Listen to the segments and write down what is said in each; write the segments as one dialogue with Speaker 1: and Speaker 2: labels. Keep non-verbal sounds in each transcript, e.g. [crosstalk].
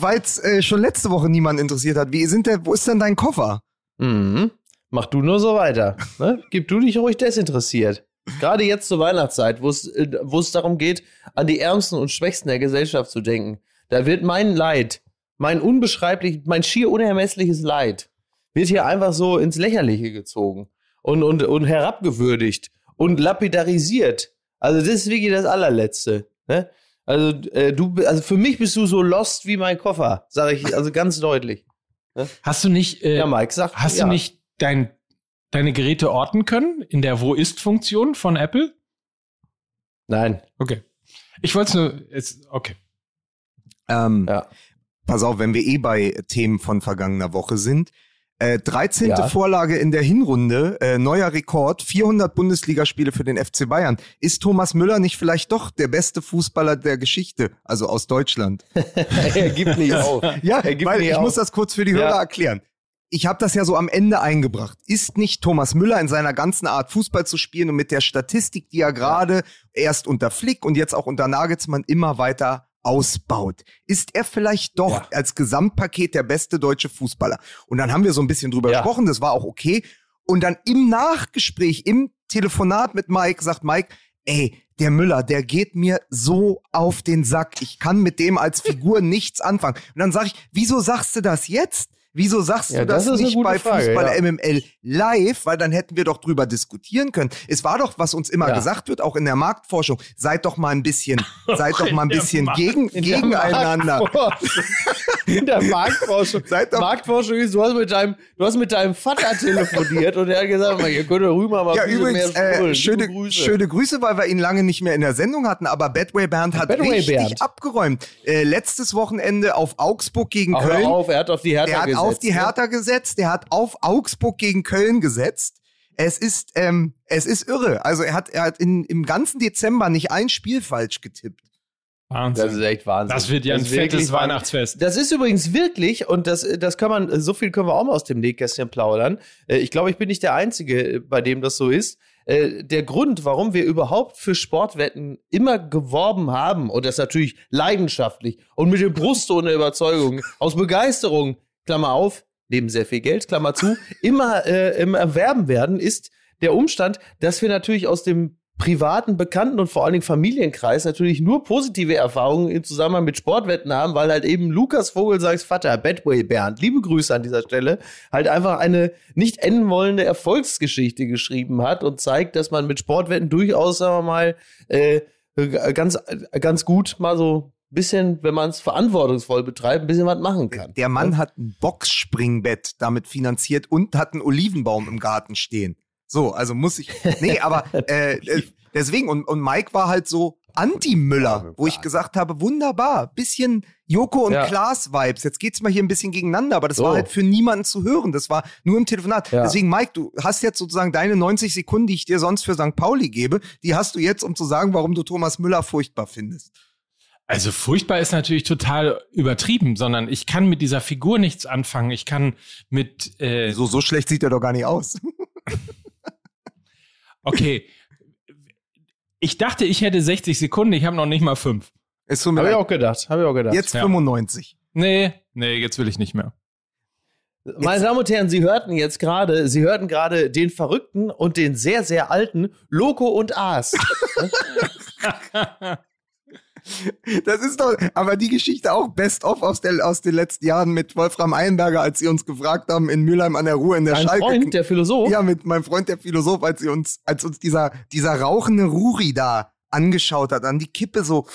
Speaker 1: weil es äh, schon letzte Woche niemand interessiert hat. Wie sind der, wo ist denn dein Koffer?
Speaker 2: Mhm. Mach du nur so weiter. Ne? Gib du dich ruhig desinteressiert. Gerade jetzt zur Weihnachtszeit, wo es äh, darum geht, an die Ärmsten und Schwächsten der Gesellschaft zu denken. Da wird mein Leid, mein unbeschreiblich, mein schier unermessliches Leid, wird hier einfach so ins Lächerliche gezogen und, und, und herabgewürdigt und lapidarisiert. Also das ist wirklich das allerletzte. Ne? Also äh, du, also für mich bist du so lost wie mein Koffer, sage ich also ganz deutlich.
Speaker 3: Ne? Hast du nicht? Äh,
Speaker 2: ja, Mike, sag.
Speaker 3: Hast
Speaker 2: ja.
Speaker 3: du nicht dein, deine Geräte orten können in der Wo ist Funktion von Apple?
Speaker 2: Nein.
Speaker 3: Okay. Ich wollte es nur. Jetzt, okay.
Speaker 1: Ähm, ja. Pass auf, wenn wir eh bei Themen von vergangener Woche sind. Äh, 13. Ja. Vorlage in der Hinrunde, äh, neuer Rekord, 400 Bundesligaspiele für den FC Bayern. Ist Thomas Müller nicht vielleicht doch der beste Fußballer der Geschichte, also aus Deutschland? [laughs]
Speaker 2: er gibt nicht auf.
Speaker 1: Ja, weil ich
Speaker 2: auf.
Speaker 1: muss das kurz für die Hörer ja. erklären. Ich habe das ja so am Ende eingebracht. Ist nicht Thomas Müller in seiner ganzen Art Fußball zu spielen und mit der Statistik, die er gerade erst unter Flick und jetzt auch unter Nagelsmann immer weiter ausbaut, ist er vielleicht doch ja. als Gesamtpaket der beste deutsche Fußballer. Und dann haben wir so ein bisschen drüber ja. gesprochen, das war auch okay. Und dann im Nachgespräch, im Telefonat mit Mike, sagt Mike, ey, der Müller, der geht mir so auf den Sack. Ich kann mit dem als Figur [laughs] nichts anfangen. Und dann sage ich, wieso sagst du das jetzt? Wieso sagst ja, du das, das nicht bei Frage, Fußball ja. MML live? Weil dann hätten wir doch drüber diskutieren können. Es war doch, was uns immer ja. gesagt wird, auch in der Marktforschung, seid doch mal ein bisschen, seid doch [laughs] mal ein bisschen gegen, gegeneinander.
Speaker 2: in der Marktforschung. [laughs] Seid doch Marktforschung ist, du hast mit deinem, du hast mit deinem Vater telefoniert und er hat gesagt, ihr könnt rüber mal
Speaker 1: ja, übrigens, äh, schöne, Grüße. schöne Grüße, weil wir ihn lange nicht mehr in der Sendung hatten, aber Badway Bernd hat Badway richtig Bernd. abgeräumt. Äh, letztes Wochenende auf Augsburg gegen
Speaker 2: Ach,
Speaker 1: Köln.
Speaker 2: Auf, er hat auf die Hertha
Speaker 1: auf die ne? Hertha gesetzt, der hat auf Augsburg gegen Köln gesetzt. Es ist, ähm, es ist irre. Also er hat, er hat in, im ganzen Dezember nicht ein Spiel falsch getippt.
Speaker 2: Wahnsinn. Das ist echt Wahnsinn.
Speaker 3: Das wird ja ein fettes Weihnachtsfest.
Speaker 2: Das ist übrigens wirklich, und das, das kann man, so viel können wir auch mal aus dem Nähkästchen plaudern. Äh, ich glaube, ich bin nicht der Einzige, bei dem das so ist. Äh, der Grund, warum wir überhaupt für Sportwetten immer geworben haben, und das natürlich leidenschaftlich und mit dem Brust ohne Überzeugung, aus Begeisterung, Klammer auf, neben sehr viel Geld, Klammer zu, immer äh, im Erwerben werden, ist der Umstand, dass wir natürlich aus dem privaten, bekannten und vor allen Dingen Familienkreis natürlich nur positive Erfahrungen im Zusammenhang mit Sportwetten haben, weil halt eben Lukas Vogelsacks Vater, Badway Bernd, liebe Grüße an dieser Stelle, halt einfach eine nicht enden wollende Erfolgsgeschichte geschrieben hat und zeigt, dass man mit Sportwetten durchaus, sagen wir mal, äh, ganz, ganz gut mal so bisschen, wenn man es verantwortungsvoll betreibt, ein bisschen was machen kann.
Speaker 1: Der Mann ja? hat ein Boxspringbett damit finanziert und hat einen Olivenbaum im Garten stehen. So, also muss ich. Nee, aber [laughs] äh, äh, deswegen, und, und Mike war halt so Anti-Müller, wo ich gesagt habe, wunderbar, bisschen Joko und ja. Klaas-Vibes. Jetzt geht's mal hier ein bisschen gegeneinander, aber das so. war halt für niemanden zu hören. Das war nur im Telefonat. Ja. Deswegen, Mike, du hast jetzt sozusagen deine 90 Sekunden, die ich dir sonst für St. Pauli gebe, die hast du jetzt, um zu sagen, warum du Thomas Müller furchtbar findest.
Speaker 3: Also furchtbar ist natürlich total übertrieben, sondern ich kann mit dieser Figur nichts anfangen. Ich kann mit
Speaker 1: äh so so schlecht sieht er doch gar nicht aus. [laughs]
Speaker 3: okay, ich dachte, ich hätte 60 Sekunden. Ich habe noch nicht mal fünf.
Speaker 2: Habe ich auch gedacht. Habe ich auch gedacht.
Speaker 1: Jetzt ja. 95.
Speaker 3: Nee, nee, jetzt will ich nicht mehr.
Speaker 2: Meine Damen und Herren, Sie hörten jetzt gerade, Sie hörten gerade den Verrückten und den sehr, sehr alten Loco und Aas. [laughs] [laughs]
Speaker 1: Das ist doch, aber die Geschichte auch best of aus, der, aus den letzten Jahren mit Wolfram Eilenberger, als sie uns gefragt haben in Mülheim an der Ruhr in der Dein Schalke.
Speaker 2: Freund, der Philosoph?
Speaker 1: Ja, mit meinem Freund, der Philosoph, als sie uns, als uns dieser, dieser rauchende Ruri da angeschaut hat, an die Kippe so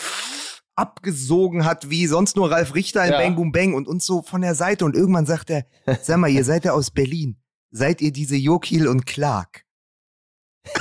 Speaker 1: abgesogen hat, wie sonst nur Ralf Richter in ja. Bang Boom Bang und uns so von der Seite und irgendwann sagt er, [laughs] sag mal, ihr seid ja aus Berlin. Seid ihr diese Jokil und Clark? [laughs]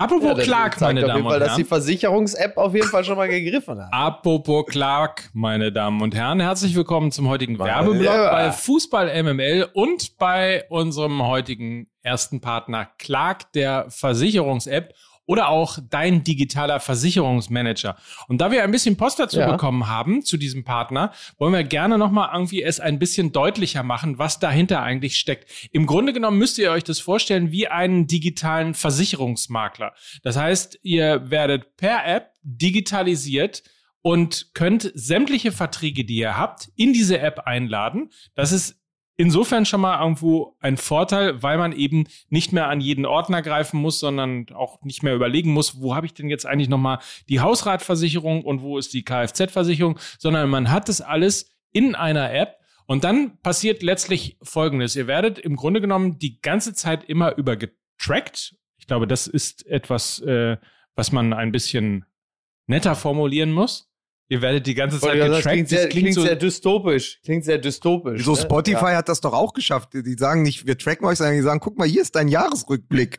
Speaker 3: Apropos ja, Clark, meine Damen
Speaker 2: Fall,
Speaker 3: und Herren.
Speaker 2: dass die Versicherungs-App auf jeden Fall schon mal gegriffen hat.
Speaker 3: Apropos Clark, meine Damen und Herren, herzlich willkommen zum heutigen Werbeblock ja. bei Fußball MML und bei unserem heutigen ersten Partner Clark, der Versicherungs-App oder auch dein digitaler Versicherungsmanager. Und da wir ein bisschen Post dazu ja. bekommen haben zu diesem Partner, wollen wir gerne nochmal irgendwie es ein bisschen deutlicher machen, was dahinter eigentlich steckt. Im Grunde genommen müsst ihr euch das vorstellen wie einen digitalen Versicherungsmakler. Das heißt, ihr werdet per App digitalisiert und könnt sämtliche Verträge, die ihr habt, in diese App einladen. Das ist insofern schon mal irgendwo ein Vorteil, weil man eben nicht mehr an jeden Ordner greifen muss, sondern auch nicht mehr überlegen muss, wo habe ich denn jetzt eigentlich nochmal die Hausratversicherung und wo ist die Kfz-Versicherung, sondern man hat das alles in einer App. Und dann passiert letztlich Folgendes. Ihr werdet im Grunde genommen die ganze Zeit immer über getrackt. Ich glaube, das ist etwas, äh, was man ein bisschen netter formulieren muss. Ihr werdet die ganze Zeit getrackt. Das
Speaker 2: klingt, sehr, das klingt, klingt so sehr dystopisch. Klingt sehr dystopisch.
Speaker 1: So ne? Spotify ja. hat das doch auch geschafft. Die sagen nicht, wir tracken euch, sondern die sagen, guck mal, hier ist dein Jahresrückblick.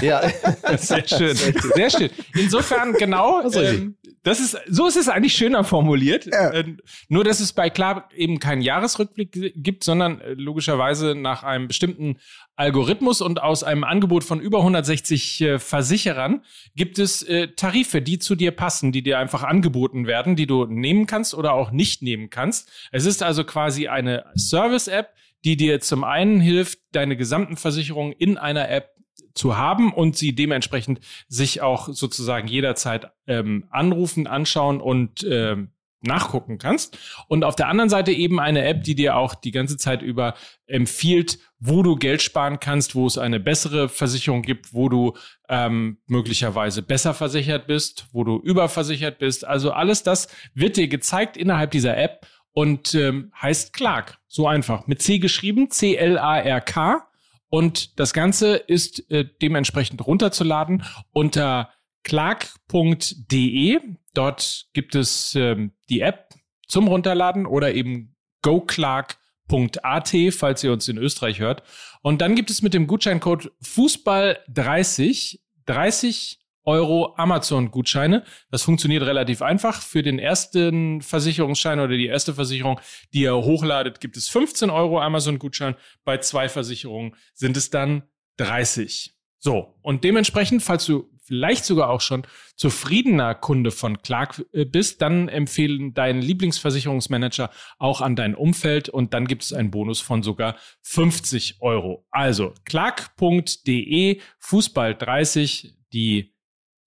Speaker 3: Ja, [laughs] sehr schön. Sehr schön. Insofern genau, ähm, das ist, so ist es eigentlich schöner formuliert. Ja. Äh, nur, dass es bei Klar eben keinen Jahresrückblick gibt, sondern äh, logischerweise nach einem bestimmten Algorithmus und aus einem Angebot von über 160 äh, Versicherern gibt es äh, Tarife, die zu dir passen, die dir einfach angeboten werden, die du nehmen kannst oder auch nicht nehmen kannst. Es ist also quasi eine Service-App, die dir zum einen hilft, deine gesamten Versicherungen in einer App zu haben und sie dementsprechend sich auch sozusagen jederzeit ähm, anrufen, anschauen und ähm, nachgucken kannst. Und auf der anderen Seite eben eine App, die dir auch die ganze Zeit über empfiehlt, wo du Geld sparen kannst, wo es eine bessere Versicherung gibt, wo du ähm, möglicherweise besser versichert bist, wo du überversichert bist. Also alles das wird dir gezeigt innerhalb dieser App und ähm, heißt Clark. So einfach. Mit C geschrieben, C-L-A-R-K. Und das Ganze ist äh, dementsprechend runterzuladen unter clark.de. Dort gibt es ähm, die App zum Runterladen oder eben goclark.at, falls ihr uns in Österreich hört. Und dann gibt es mit dem Gutscheincode Fußball30 30 Euro Amazon-Gutscheine. Das funktioniert relativ einfach. Für den ersten Versicherungsschein oder die erste Versicherung, die ihr hochladet, gibt es 15 Euro Amazon-Gutschein. Bei zwei Versicherungen sind es dann 30. So, und dementsprechend, falls du vielleicht sogar auch schon zufriedener Kunde von Clark äh, bist, dann empfehlen deinen Lieblingsversicherungsmanager auch an dein Umfeld und dann gibt es einen Bonus von sogar 50 Euro. Also clark.de Fußball 30, die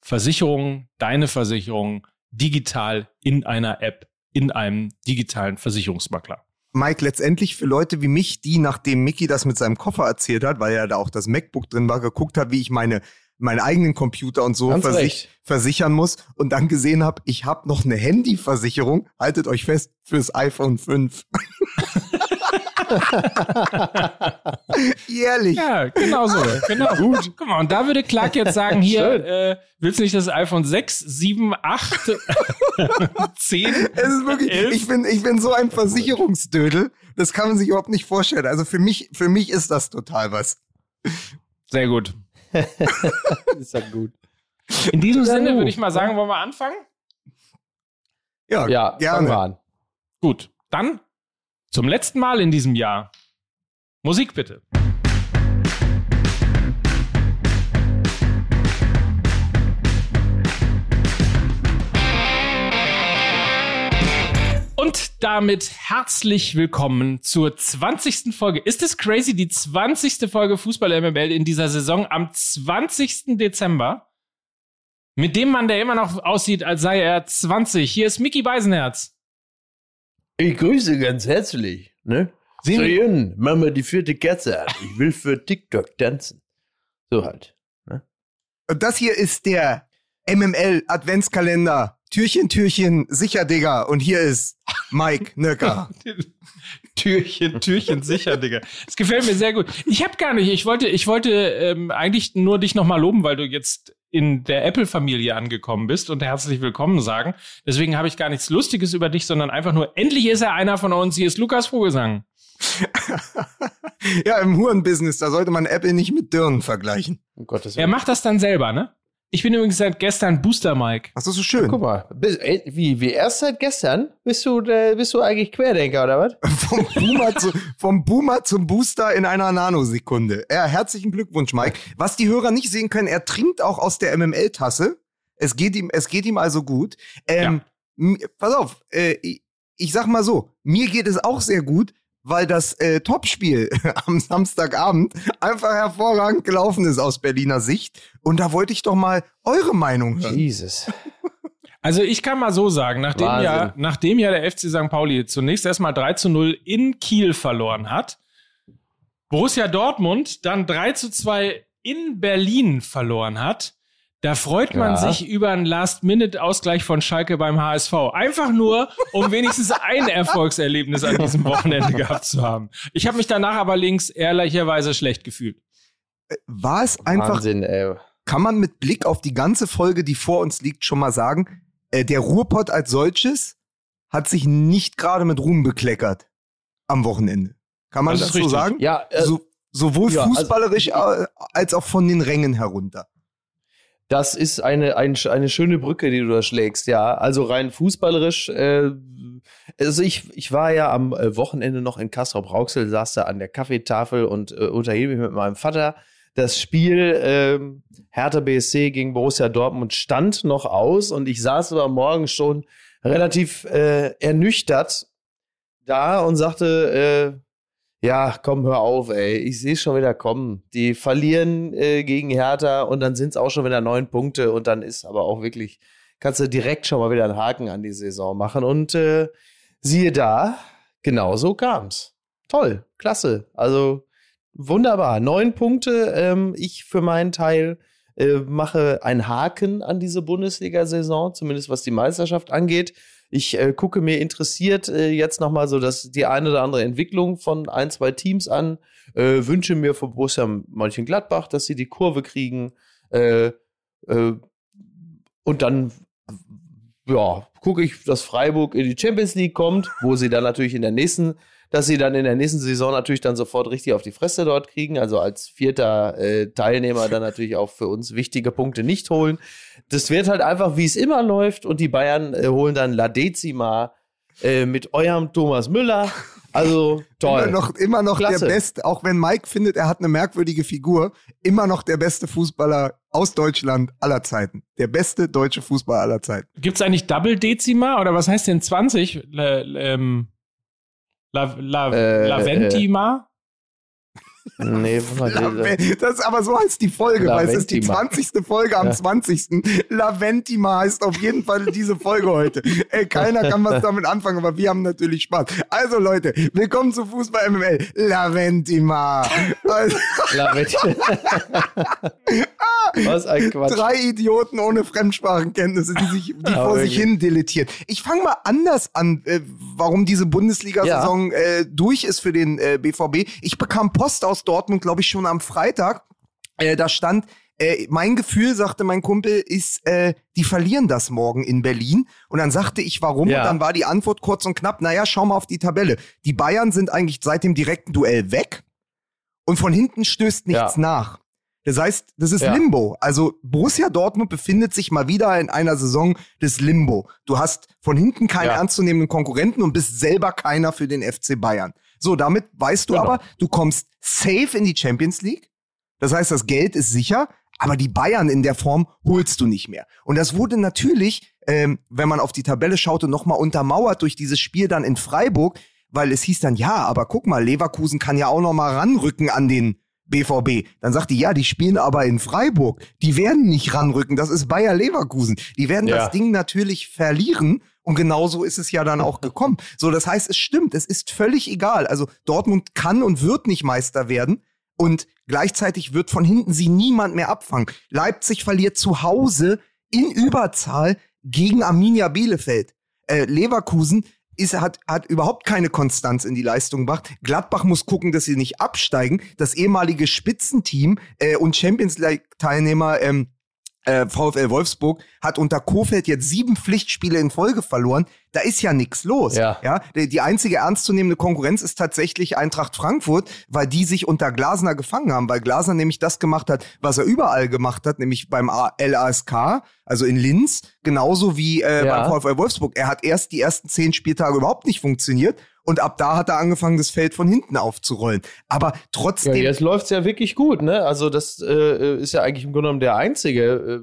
Speaker 3: Versicherung, deine Versicherung digital in einer App, in einem digitalen Versicherungsmakler.
Speaker 1: Mike, letztendlich für Leute wie mich, die, nachdem Mickey das mit seinem Koffer erzählt hat, weil ja da auch das MacBook drin war, geguckt hat, wie ich meine meinen eigenen Computer und so versich versichern muss und dann gesehen habe, ich habe noch eine Handyversicherung, haltet euch fest, fürs iPhone 5. [laughs] [laughs] Ehrlich.
Speaker 3: Ja, genau so. Genau. Gut. Guck mal, und da würde Clark jetzt sagen, hier, äh, willst du nicht das iPhone 6, 7, 8, 10?
Speaker 1: Es ist wirklich, 11? ich bin, ich bin so ein Versicherungsdödel, das kann man sich überhaupt nicht vorstellen. Also für mich, für mich ist das total was.
Speaker 3: Sehr gut. [laughs]
Speaker 2: ist ja gut.
Speaker 3: In diesem ja, Sinne würde ich mal sagen, wollen wir anfangen?
Speaker 2: Ja, ja gerne. Wir an.
Speaker 3: Gut, dann zum letzten Mal in diesem Jahr. Musik bitte. Und damit herzlich willkommen zur 20. Folge. Ist es crazy, die 20. Folge Fußball MML in dieser Saison am 20. Dezember? Mit dem Mann, der immer noch aussieht, als sei er 20. Hier ist Mickey Beisenherz.
Speaker 2: Ich grüße ganz herzlich. Ne? Sehen Mama die vierte Kerze an. Ich will für TikTok tanzen. So halt. Ne?
Speaker 1: Und das hier ist der MML Adventskalender. Türchen, Türchen, sicher, Digga. Und hier ist Mike Nöcker. [laughs]
Speaker 3: Türchen, Türchen, sicher, Digga. Das gefällt mir sehr gut. Ich habe gar nicht, ich wollte, ich wollte ähm, eigentlich nur dich nochmal loben, weil du jetzt in der Apple-Familie angekommen bist und herzlich willkommen sagen. Deswegen habe ich gar nichts Lustiges über dich, sondern einfach nur, endlich ist er einer von uns. Hier ist Lukas Vogelsang. [laughs]
Speaker 1: ja, im Hurenbusiness, da sollte man Apple nicht mit Dirnen vergleichen.
Speaker 3: Um er macht das dann selber, ne? Ich bin übrigens seit gestern Booster Mike.
Speaker 1: Ach, das ist so schön.
Speaker 2: Guck mal, ey, wie, wie erst seit gestern? Bist du, äh, bist du eigentlich Querdenker oder was? [laughs]
Speaker 1: vom, Boomer zu, vom Boomer zum Booster in einer Nanosekunde. Ja, herzlichen Glückwunsch, Mike. Was die Hörer nicht sehen können, er trinkt auch aus der MML-Tasse. Es geht ihm, es geht ihm also gut. Ähm, ja. Pass auf, äh, ich, ich sag mal so, mir geht es auch sehr gut, weil das äh, Topspiel [laughs] am Samstagabend einfach hervorragend gelaufen ist aus Berliner Sicht. Und da wollte ich doch mal eure Meinung hören.
Speaker 2: Jesus. [laughs]
Speaker 3: Also ich kann mal so sagen, nachdem ja, nachdem ja der FC St. Pauli zunächst erstmal 3 zu 0 in Kiel verloren hat, Borussia Dortmund dann 3 zu 2 in Berlin verloren hat, da freut man ja. sich über einen Last-Minute-Ausgleich von Schalke beim HSV. Einfach nur, um [laughs] wenigstens ein Erfolgserlebnis an diesem Wochenende gehabt zu haben. Ich habe mich danach aber links ehrlicherweise schlecht gefühlt.
Speaker 1: Äh, war es einfach. Wahnsinn, ey. Kann man mit Blick auf die ganze Folge, die vor uns liegt, schon mal sagen, äh, der Ruhrpott als solches hat sich nicht gerade mit Ruhm bekleckert am Wochenende. Kann man das, das so sagen?
Speaker 2: Ja,
Speaker 1: äh, so, sowohl ja, also fußballerisch also, als auch von den Rängen herunter.
Speaker 2: Das ist eine, ein, eine schöne Brücke, die du da schlägst, ja. Also rein fußballerisch, äh, also ich, ich war ja am äh, Wochenende noch in Kastrop-Rauxel, saß da an der Kaffeetafel und äh, unterhielt mich mit meinem Vater. Das Spiel äh, Hertha BSC gegen Borussia Dortmund stand noch aus und ich saß aber morgen schon relativ äh, ernüchtert da und sagte, äh, ja, komm, hör auf, ey. Ich sehe schon wieder kommen. Die verlieren äh, gegen Hertha und dann sind es auch schon wieder neun Punkte und dann ist aber auch wirklich, kannst du direkt schon mal wieder einen Haken an die Saison machen. Und äh, siehe da, genau so kam's. Toll, klasse. Also wunderbar. Neun Punkte. Ähm, ich für meinen Teil äh, mache einen Haken an diese Bundesliga-Saison, zumindest was die Meisterschaft angeht. Ich äh, gucke mir interessiert äh, jetzt nochmal so dass die eine oder andere Entwicklung von ein, zwei Teams an. Äh, wünsche mir von Borussia Mönchengladbach, dass sie die Kurve kriegen. Äh, äh, und dann ja, gucke ich, dass Freiburg in die Champions League kommt, wo sie dann natürlich in der nächsten dass sie dann in der nächsten Saison natürlich dann sofort richtig auf die Fresse dort kriegen. Also als vierter äh, Teilnehmer dann natürlich auch für uns wichtige Punkte nicht holen. Das wird halt einfach, wie es immer läuft. Und die Bayern äh, holen dann La Decima äh, mit eurem Thomas Müller. Also [laughs] toll.
Speaker 1: Immer noch, immer noch der beste, auch wenn Mike findet, er hat eine merkwürdige Figur, immer noch der beste Fußballer aus Deutschland aller Zeiten. Der beste deutsche Fußballer aller Zeiten.
Speaker 3: Gibt es eigentlich Double Dezima oder was heißt denn 20? L ähm La, La, äh, Laventima?
Speaker 2: Nee, [laughs]
Speaker 1: das ist aber so heißt die Folge, Laventima. weil es ist die 20. Folge am ja. 20. Laventima heißt auf jeden Fall diese Folge heute. Ey, keiner kann was damit anfangen, aber wir haben natürlich Spaß. Also Leute, willkommen zu Fußball MML. Laventima. Laventima. [laughs] was ein Quatsch. Drei Idioten ohne Fremdsprachenkenntnisse, die sich die vor sich hin deletieren. Ich fange mal anders an, äh, warum diese Bundesliga-Saison ja. äh, durch ist für den äh, BVB. Ich bekam Post aus Dortmund, glaube ich, schon am Freitag. Äh, da stand, äh, mein Gefühl, sagte mein Kumpel, ist, äh, die verlieren das morgen in Berlin. Und dann sagte ich, warum? Ja. Und dann war die Antwort kurz und knapp, naja, schau mal auf die Tabelle. Die Bayern sind eigentlich seit dem direkten Duell weg. Und von hinten stößt nichts ja. nach. Das heißt, das ist ja. Limbo. Also Borussia Dortmund befindet sich mal wieder in einer Saison des Limbo. Du hast von hinten keinen ernstzunehmenden Konkurrenten und bist selber keiner für den FC Bayern. So, damit weißt du genau. aber, du kommst safe in die Champions League. Das heißt, das Geld ist sicher, aber die Bayern in der Form holst du nicht mehr. Und das wurde natürlich, ähm, wenn man auf die Tabelle schaute, nochmal untermauert durch dieses Spiel dann in Freiburg, weil es hieß dann, ja, aber guck mal, Leverkusen kann ja auch nochmal ranrücken an den BVB. Dann sagt die, ja, die spielen aber in Freiburg. Die werden nicht ranrücken. Das ist Bayer Leverkusen. Die werden ja. das Ding natürlich verlieren. Und genauso ist es ja dann auch gekommen. So, das heißt, es stimmt. Es ist völlig egal. Also Dortmund kann und wird nicht Meister werden. Und gleichzeitig wird von hinten sie niemand mehr abfangen. Leipzig verliert zu Hause in Überzahl gegen Arminia Bielefeld. Äh, Leverkusen ist, hat, hat überhaupt keine Konstanz in die Leistung gebracht. Gladbach muss gucken, dass sie nicht absteigen. Das ehemalige Spitzenteam äh, und Champions League-Teilnehmer ähm, äh, VfL Wolfsburg hat unter Kofeld jetzt sieben Pflichtspiele in Folge verloren. Da ist ja nichts los. Ja. ja. Die einzige ernstzunehmende Konkurrenz ist tatsächlich Eintracht Frankfurt, weil die sich unter Glasner gefangen haben, weil Glasner nämlich das gemacht hat, was er überall gemacht hat, nämlich beim LASK, also in Linz, genauso wie äh, ja. beim VfL Wolfsburg. Er hat erst die ersten zehn Spieltage überhaupt nicht funktioniert und ab da hat er angefangen, das Feld von hinten aufzurollen. Aber trotzdem. Ja,
Speaker 2: jetzt läuft's ja wirklich gut, ne? Also, das äh, ist ja eigentlich im Grunde genommen der einzige äh,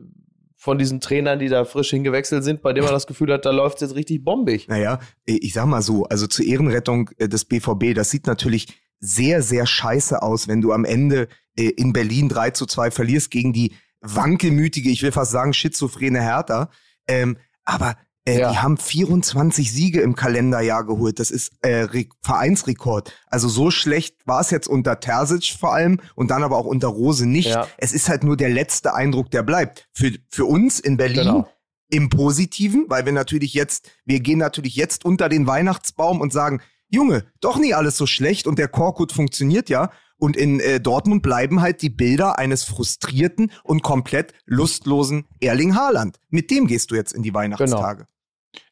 Speaker 2: von diesen Trainern, die da frisch hingewechselt sind, bei dem man das Gefühl hat, da läuft's jetzt richtig bombig.
Speaker 1: Naja, ich sag mal so, also zur Ehrenrettung äh, des BVB, das sieht natürlich sehr, sehr scheiße aus, wenn du am Ende äh, in Berlin 3 zu 2 verlierst gegen die wankelmütige, ich will fast sagen, schizophrene Hertha. Ähm, Aber äh, ja. Die haben 24 Siege im Kalenderjahr geholt. Das ist äh, Vereinsrekord. Also so schlecht war es jetzt unter Terzic vor allem und dann aber auch unter Rose nicht. Ja. Es ist halt nur der letzte Eindruck, der bleibt. Für, für uns in Berlin genau. im Positiven, weil wir natürlich jetzt, wir gehen natürlich jetzt unter den Weihnachtsbaum und sagen, Junge, doch nie alles so schlecht und der Korkut funktioniert ja. Und in äh, Dortmund bleiben halt die Bilder eines frustrierten und komplett lustlosen Erling Haaland. Mit dem gehst du jetzt in die Weihnachtstage. Genau.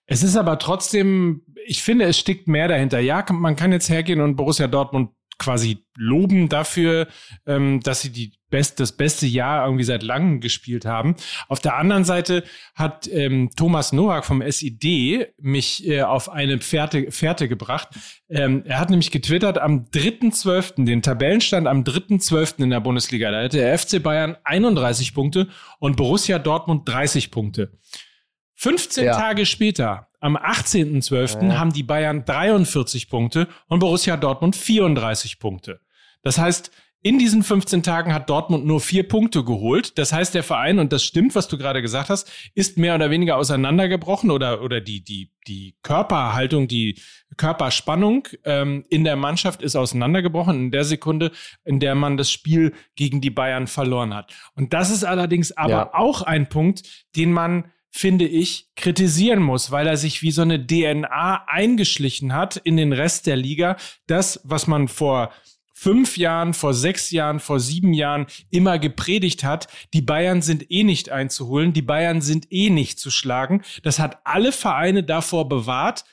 Speaker 3: Es ist aber trotzdem, ich finde, es steckt mehr dahinter. Ja, man kann jetzt hergehen und Borussia Dortmund quasi loben dafür, ähm, dass sie die best, das beste Jahr irgendwie seit langem gespielt haben. Auf der anderen Seite hat ähm, Thomas Noack vom SID mich äh, auf eine Fährte, Fährte gebracht. Ähm, er hat nämlich getwittert am 3.12., den Tabellenstand am 3.12. in der Bundesliga. Da hätte der FC Bayern 31 Punkte und Borussia Dortmund 30 Punkte. 15 ja. Tage später, am 18.12., ja. haben die Bayern 43 Punkte und Borussia Dortmund 34 Punkte. Das heißt, in diesen 15 Tagen hat Dortmund nur vier Punkte geholt. Das heißt, der Verein, und das stimmt, was du gerade gesagt hast, ist mehr oder weniger auseinandergebrochen oder, oder die, die, die Körperhaltung, die Körperspannung ähm, in der Mannschaft ist auseinandergebrochen in der Sekunde, in der man das Spiel gegen die Bayern verloren hat. Und das ist allerdings aber ja. auch ein Punkt, den man finde ich, kritisieren muss, weil er sich wie so eine DNA eingeschlichen hat in den Rest der Liga. Das, was man vor fünf Jahren, vor sechs Jahren, vor sieben Jahren immer gepredigt hat, die Bayern sind eh nicht einzuholen, die Bayern sind eh nicht zu schlagen. Das hat alle Vereine davor bewahrt,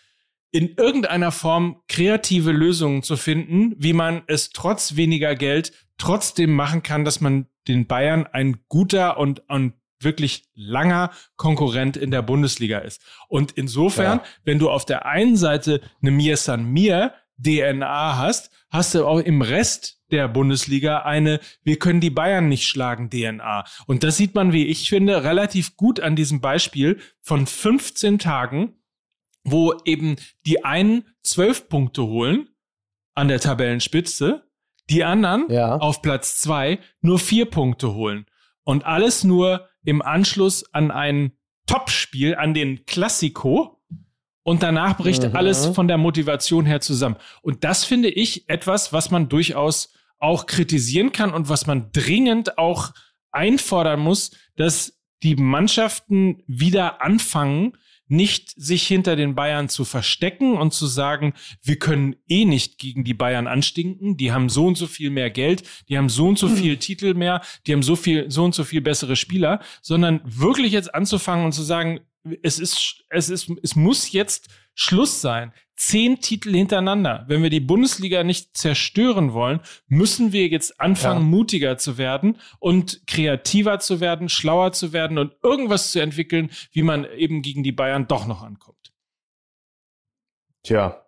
Speaker 3: in irgendeiner Form kreative Lösungen zu finden, wie man es trotz weniger Geld trotzdem machen kann, dass man den Bayern ein guter und, und wirklich langer Konkurrent in der Bundesliga ist. Und insofern, ja. wenn du auf der einen Seite eine Mir San Mir DNA hast, hast du auch im Rest der Bundesliga eine Wir können die Bayern nicht schlagen DNA. Und das sieht man, wie ich finde, relativ gut an diesem Beispiel von 15 Tagen, wo eben die einen zwölf Punkte holen an der Tabellenspitze, die anderen ja. auf Platz zwei nur vier Punkte holen. Und alles nur im Anschluss an ein Topspiel, an den Klassiko. Und danach bricht mhm. alles von der Motivation her zusammen. Und das finde ich etwas, was man durchaus auch kritisieren kann und was man dringend auch einfordern muss, dass die Mannschaften wieder anfangen, nicht sich hinter den Bayern zu verstecken und zu sagen, wir können eh nicht gegen die Bayern anstinken, die haben so und so viel mehr Geld, die haben so und so viel [clears throat] Titel mehr, die haben so viel, so und so viel bessere Spieler, sondern wirklich jetzt anzufangen und zu sagen, es ist, es ist, es muss jetzt Schluss sein. Zehn Titel hintereinander. Wenn wir die Bundesliga nicht zerstören wollen, müssen wir jetzt anfangen, ja. mutiger zu werden und kreativer zu werden, schlauer zu werden und irgendwas zu entwickeln, wie man eben gegen die Bayern doch noch ankommt.
Speaker 2: Tja,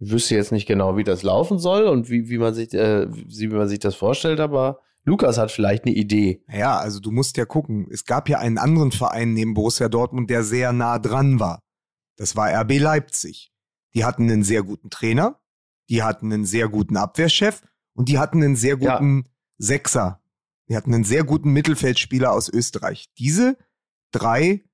Speaker 2: ich wüsste jetzt nicht genau, wie das laufen soll und wie, wie man sich, äh, wie man sich das vorstellt, aber Lukas hat vielleicht eine Idee.
Speaker 1: Ja, also du musst ja gucken. Es gab ja einen anderen Verein neben Borussia Dortmund, der sehr nah dran war. Das war RB Leipzig. Die hatten einen sehr guten Trainer, die hatten einen sehr guten Abwehrchef und die hatten einen sehr guten ja. Sechser. Die hatten einen sehr guten Mittelfeldspieler aus Österreich. Diese drei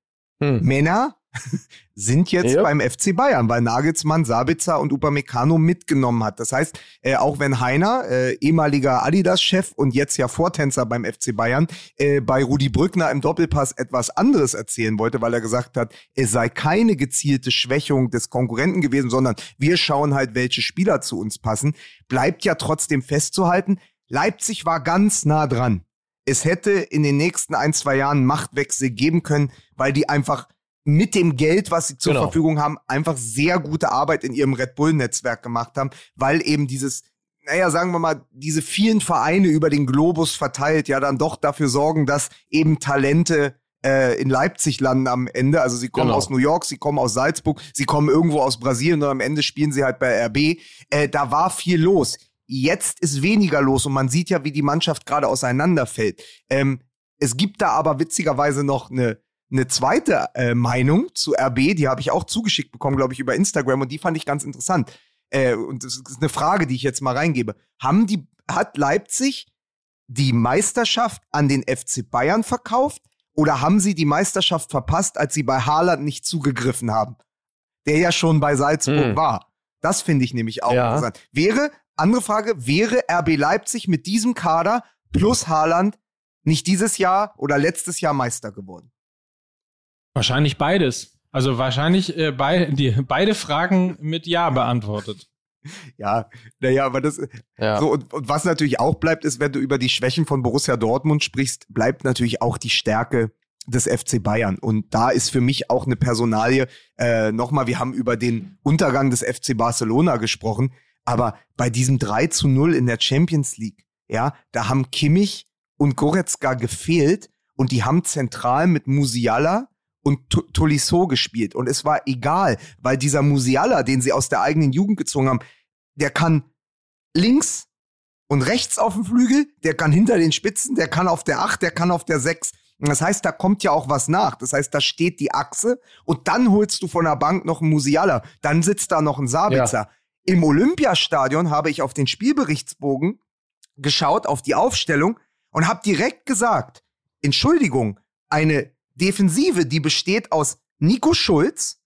Speaker 1: hm. Männer [laughs] sind jetzt ja. beim FC Bayern, weil Nagelsmann, Sabitzer und Upamecano mitgenommen hat. Das heißt, äh, auch wenn Heiner, äh, ehemaliger Adidas-Chef und jetzt ja Vortänzer beim FC Bayern, äh, bei Rudi Brückner im Doppelpass etwas anderes erzählen wollte, weil er gesagt hat, es sei keine gezielte Schwächung des Konkurrenten gewesen, sondern wir schauen halt, welche Spieler zu uns passen, bleibt ja trotzdem festzuhalten, Leipzig war ganz nah dran. Es hätte in den nächsten ein, zwei Jahren Machtwechsel geben können, weil die einfach mit dem Geld, was sie zur genau. Verfügung haben, einfach sehr gute Arbeit in ihrem Red Bull-Netzwerk gemacht haben, weil eben dieses, naja, sagen wir mal, diese vielen Vereine über den Globus verteilt ja dann doch dafür sorgen, dass eben Talente äh, in Leipzig landen am Ende. Also sie kommen genau. aus New York, sie kommen aus Salzburg, sie kommen irgendwo aus Brasilien und am Ende spielen sie halt bei RB. Äh, da war viel los. Jetzt ist weniger los und man sieht ja, wie die Mannschaft gerade auseinanderfällt. Ähm, es gibt da aber witzigerweise noch eine eine zweite äh, Meinung zu RB, die habe ich auch zugeschickt bekommen, glaube ich, über Instagram und die fand ich ganz interessant. Äh, und das ist eine Frage, die ich jetzt mal reingebe. Haben die, hat Leipzig die Meisterschaft an den FC Bayern verkauft Oder haben sie die Meisterschaft verpasst, als sie bei Haaland nicht zugegriffen haben? Der ja schon bei Salzburg hm. war. Das finde ich nämlich auch ja. interessant. Wäre, andere Frage, wäre RB Leipzig mit diesem Kader plus Haaland nicht dieses Jahr oder letztes Jahr Meister geworden?
Speaker 3: Wahrscheinlich beides. Also wahrscheinlich äh, bei, die, beide Fragen mit Ja beantwortet.
Speaker 1: Ja, naja, aber das ja. so und, und, was natürlich auch bleibt, ist, wenn du über die Schwächen von Borussia Dortmund sprichst, bleibt natürlich auch die Stärke des FC Bayern. Und da ist für mich auch eine Personalie. Äh, Nochmal, wir haben über den Untergang des FC Barcelona gesprochen, aber bei diesem 3 zu 0 in der Champions League, ja, da haben Kimmich und Goretzka gefehlt und die haben zentral mit Musiala und Tolisso gespielt. Und es war egal, weil dieser Musiala, den sie aus der eigenen Jugend gezogen haben, der kann links und rechts auf dem Flügel, der kann hinter den Spitzen, der kann auf der 8, der kann auf der 6. Das heißt, da kommt ja auch was nach. Das heißt, da steht die Achse und dann holst du von der Bank noch einen Musiala. Dann sitzt da noch ein Sabitzer. Ja. Im Olympiastadion habe ich auf den Spielberichtsbogen geschaut, auf die Aufstellung und habe direkt gesagt, Entschuldigung, eine Defensive, die besteht aus Nico Schulz,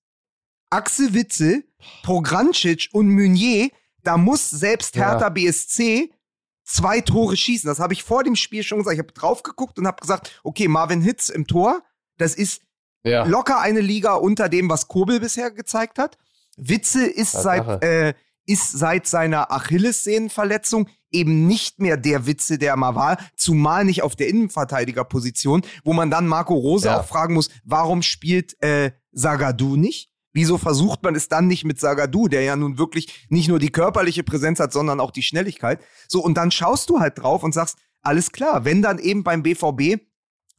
Speaker 1: Axel Witzel, Pograncic und Meunier, da muss selbst Hertha ja. BSC zwei Tore schießen. Das habe ich vor dem Spiel schon gesagt. Ich habe drauf geguckt und habe gesagt, okay, Marvin Hitz im Tor, das ist ja. locker eine Liga unter dem, was Kobel bisher gezeigt hat. Witzel ist seit äh, ist seit seiner Achillessehnenverletzung eben nicht mehr der Witze, der mal war, zumal nicht auf der Innenverteidigerposition, wo man dann Marco Rose ja. auch fragen muss, warum spielt äh, Sagadu nicht? Wieso versucht man es dann nicht mit Sagadu, der ja nun wirklich nicht nur die körperliche Präsenz hat, sondern auch die Schnelligkeit? So, und dann schaust du halt drauf und sagst, alles klar, wenn dann eben beim BVB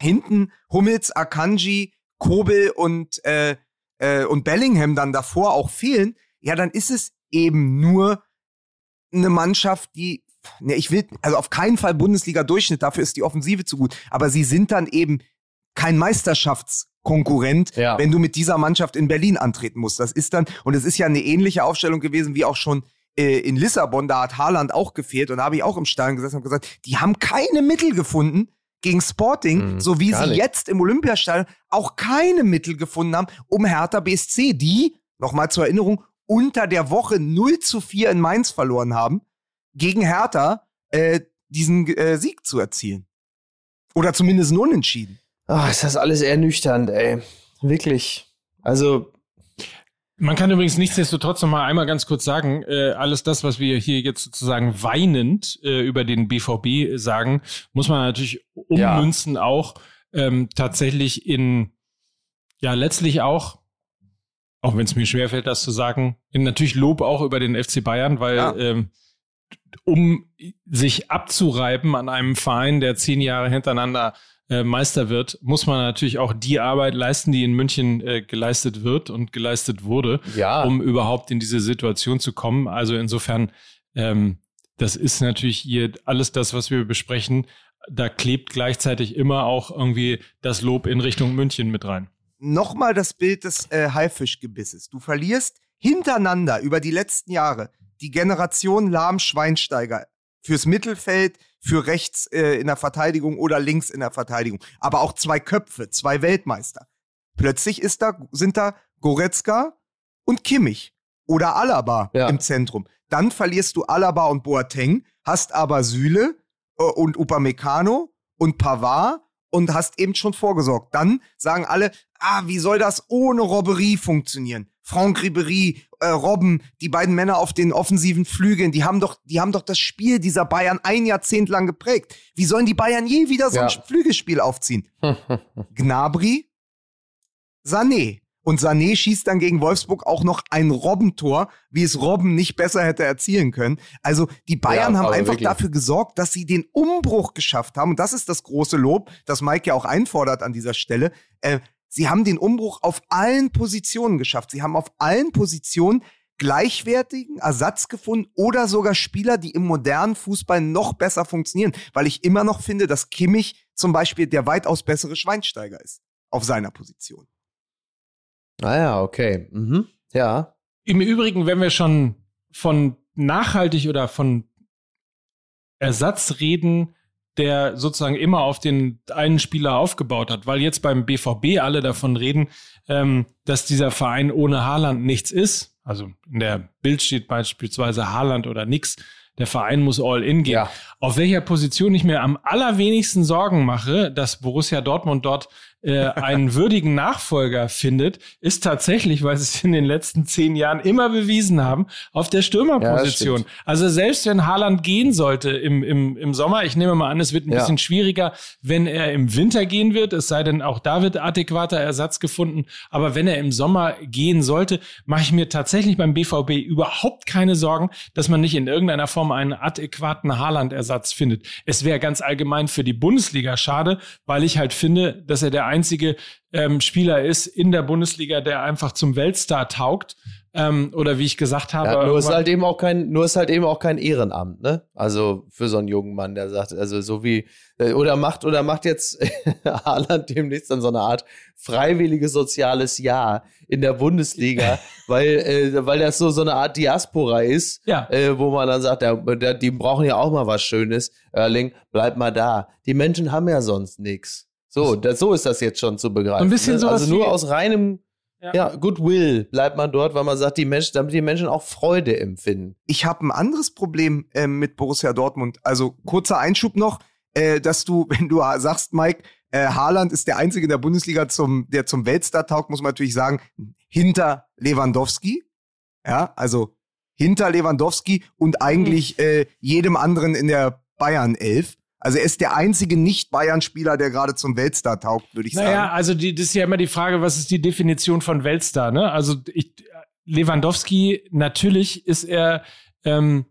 Speaker 1: hinten Hummels, Akanji, Kobel und, äh, äh, und Bellingham dann davor auch fehlen, ja, dann ist es eben nur eine Mannschaft, die ne, ich will, also auf keinen Fall Bundesliga-Durchschnitt, dafür ist die Offensive zu gut. Aber sie sind dann eben kein Meisterschaftskonkurrent, ja. wenn du mit dieser Mannschaft in Berlin antreten musst. Das ist dann, und es ist ja eine ähnliche Aufstellung gewesen wie auch schon äh, in Lissabon, da hat Haaland auch gefehlt und da habe ich auch im Stadion gesessen und gesagt, die haben keine Mittel gefunden gegen Sporting, mhm, so wie sie nicht. jetzt im Olympiastadion auch keine Mittel gefunden haben, um Hertha BSC, die, nochmal zur Erinnerung, unter der Woche 0 zu 4 in Mainz verloren haben, gegen Hertha äh, diesen äh, Sieg zu erzielen. Oder zumindest ein Unentschieden.
Speaker 2: Ach, ist das alles ernüchternd, ey. Wirklich. Also.
Speaker 3: Man kann übrigens nichtsdestotrotz noch mal einmal ganz kurz sagen, äh, alles das, was wir hier jetzt sozusagen weinend äh, über den BVB sagen, muss man natürlich ummünzen ja. auch ähm, tatsächlich in, ja, letztlich auch auch wenn es mir schwerfällt, das zu sagen, natürlich Lob auch über den FC Bayern, weil ja. ähm, um sich abzureiben an einem Verein, der zehn Jahre hintereinander äh, Meister wird, muss man natürlich auch die Arbeit leisten, die in München äh, geleistet wird und geleistet wurde, ja. um überhaupt in diese Situation zu kommen. Also insofern, ähm, das ist natürlich hier alles das, was wir besprechen. Da klebt gleichzeitig immer auch irgendwie das Lob in Richtung München mit rein
Speaker 1: nochmal das Bild des äh, Haifischgebisses. Du verlierst hintereinander über die letzten Jahre die Generation Lahm-Schweinsteiger fürs Mittelfeld, für rechts äh, in der Verteidigung oder links in der Verteidigung. Aber auch zwei Köpfe, zwei Weltmeister. Plötzlich ist da, sind da Goretzka und Kimmich oder Alaba ja. im Zentrum. Dann verlierst du Alaba und Boateng, hast aber Süle äh, und Upamecano und Pavard und hast eben schon vorgesorgt. Dann sagen alle, ah, wie soll das ohne Robberie funktionieren? Franck Ribery, äh, Robben, die beiden Männer auf den offensiven Flügeln, die haben doch, die haben doch das Spiel dieser Bayern ein Jahrzehnt lang geprägt. Wie sollen die Bayern je wieder so ja. ein Flügelspiel aufziehen? [laughs] Gnabry, Sané. Und Sané schießt dann gegen Wolfsburg auch noch ein Robbentor, wie es Robben nicht besser hätte erzielen können. Also die Bayern ja, haben einfach wirklich. dafür gesorgt, dass sie den Umbruch geschafft haben. Und das ist das große Lob, das Mike ja auch einfordert an dieser Stelle. Äh, sie haben den Umbruch auf allen Positionen geschafft. Sie haben auf allen Positionen gleichwertigen Ersatz gefunden oder sogar Spieler, die im modernen Fußball noch besser funktionieren. Weil ich immer noch finde, dass Kimmich zum Beispiel der weitaus bessere Schweinsteiger ist auf seiner Position.
Speaker 2: Ah ja, okay. Mhm. Ja.
Speaker 3: Im Übrigen, wenn wir schon von nachhaltig oder von Ersatz reden, der sozusagen immer auf den einen Spieler aufgebaut hat, weil jetzt beim BVB alle davon reden, ähm, dass dieser Verein ohne Haaland nichts ist. Also in der Bild steht beispielsweise Haaland oder nix. Der Verein muss all in gehen. Ja. Auf welcher Position ich mir am allerwenigsten Sorgen mache, dass Borussia Dortmund dort äh, einen würdigen Nachfolger findet, ist tatsächlich, weil sie es in den letzten zehn Jahren immer bewiesen haben, auf der Stürmerposition. Ja, also selbst wenn Haaland gehen sollte im, im, im Sommer, ich nehme mal an, es wird ein ja. bisschen schwieriger, wenn er im Winter gehen wird, es sei denn, auch da wird adäquater Ersatz gefunden. Aber wenn er im Sommer gehen sollte, mache ich mir tatsächlich beim BVB überhaupt keine Sorgen, dass man nicht in irgendeiner Form einen adäquaten Haaland-Ersatz findet. Es wäre ganz allgemein für die Bundesliga schade, weil ich halt finde, dass er der einzige ähm, Spieler ist in der Bundesliga, der einfach zum Weltstar taugt. Ähm, oder wie ich gesagt habe.
Speaker 2: Ja, nur ist halt eben auch kein, nur ist halt eben auch kein Ehrenamt, ne? Also für so einen jungen Mann, der sagt, also so wie, äh, oder macht, oder macht jetzt [laughs] Haaland demnächst dann so eine Art freiwilliges soziales Jahr in der Bundesliga, [laughs] weil, äh, weil das so, so eine Art Diaspora ist, ja. äh, wo man dann sagt, der, der, die brauchen ja auch mal was Schönes. Erling, bleib mal da. Die Menschen haben ja sonst nichts. So, das, so ist das jetzt schon zu begreifen.
Speaker 3: Ein bisschen ne? so.
Speaker 2: Also nur aus reinem ja. ja, Goodwill bleibt man dort, weil man sagt, die Menschen, damit die Menschen auch Freude empfinden.
Speaker 1: Ich habe ein anderes Problem äh, mit Borussia Dortmund. Also kurzer Einschub noch, äh, dass du, [laughs] wenn du sagst, Mike, äh, Haaland ist der einzige in der Bundesliga, zum, der zum Weltstar taugt, muss man natürlich sagen, hinter Lewandowski. Ja, also hinter Lewandowski und eigentlich mhm. äh, jedem anderen in der Bayern 11. Also er ist der einzige Nicht-Bayern-Spieler, der gerade zum Weltstar taugt, würde ich naja, sagen.
Speaker 3: Naja, also die, das ist ja immer die Frage, was ist die Definition von Weltstar? Ne? Also ich, Lewandowski, natürlich ist er ähm,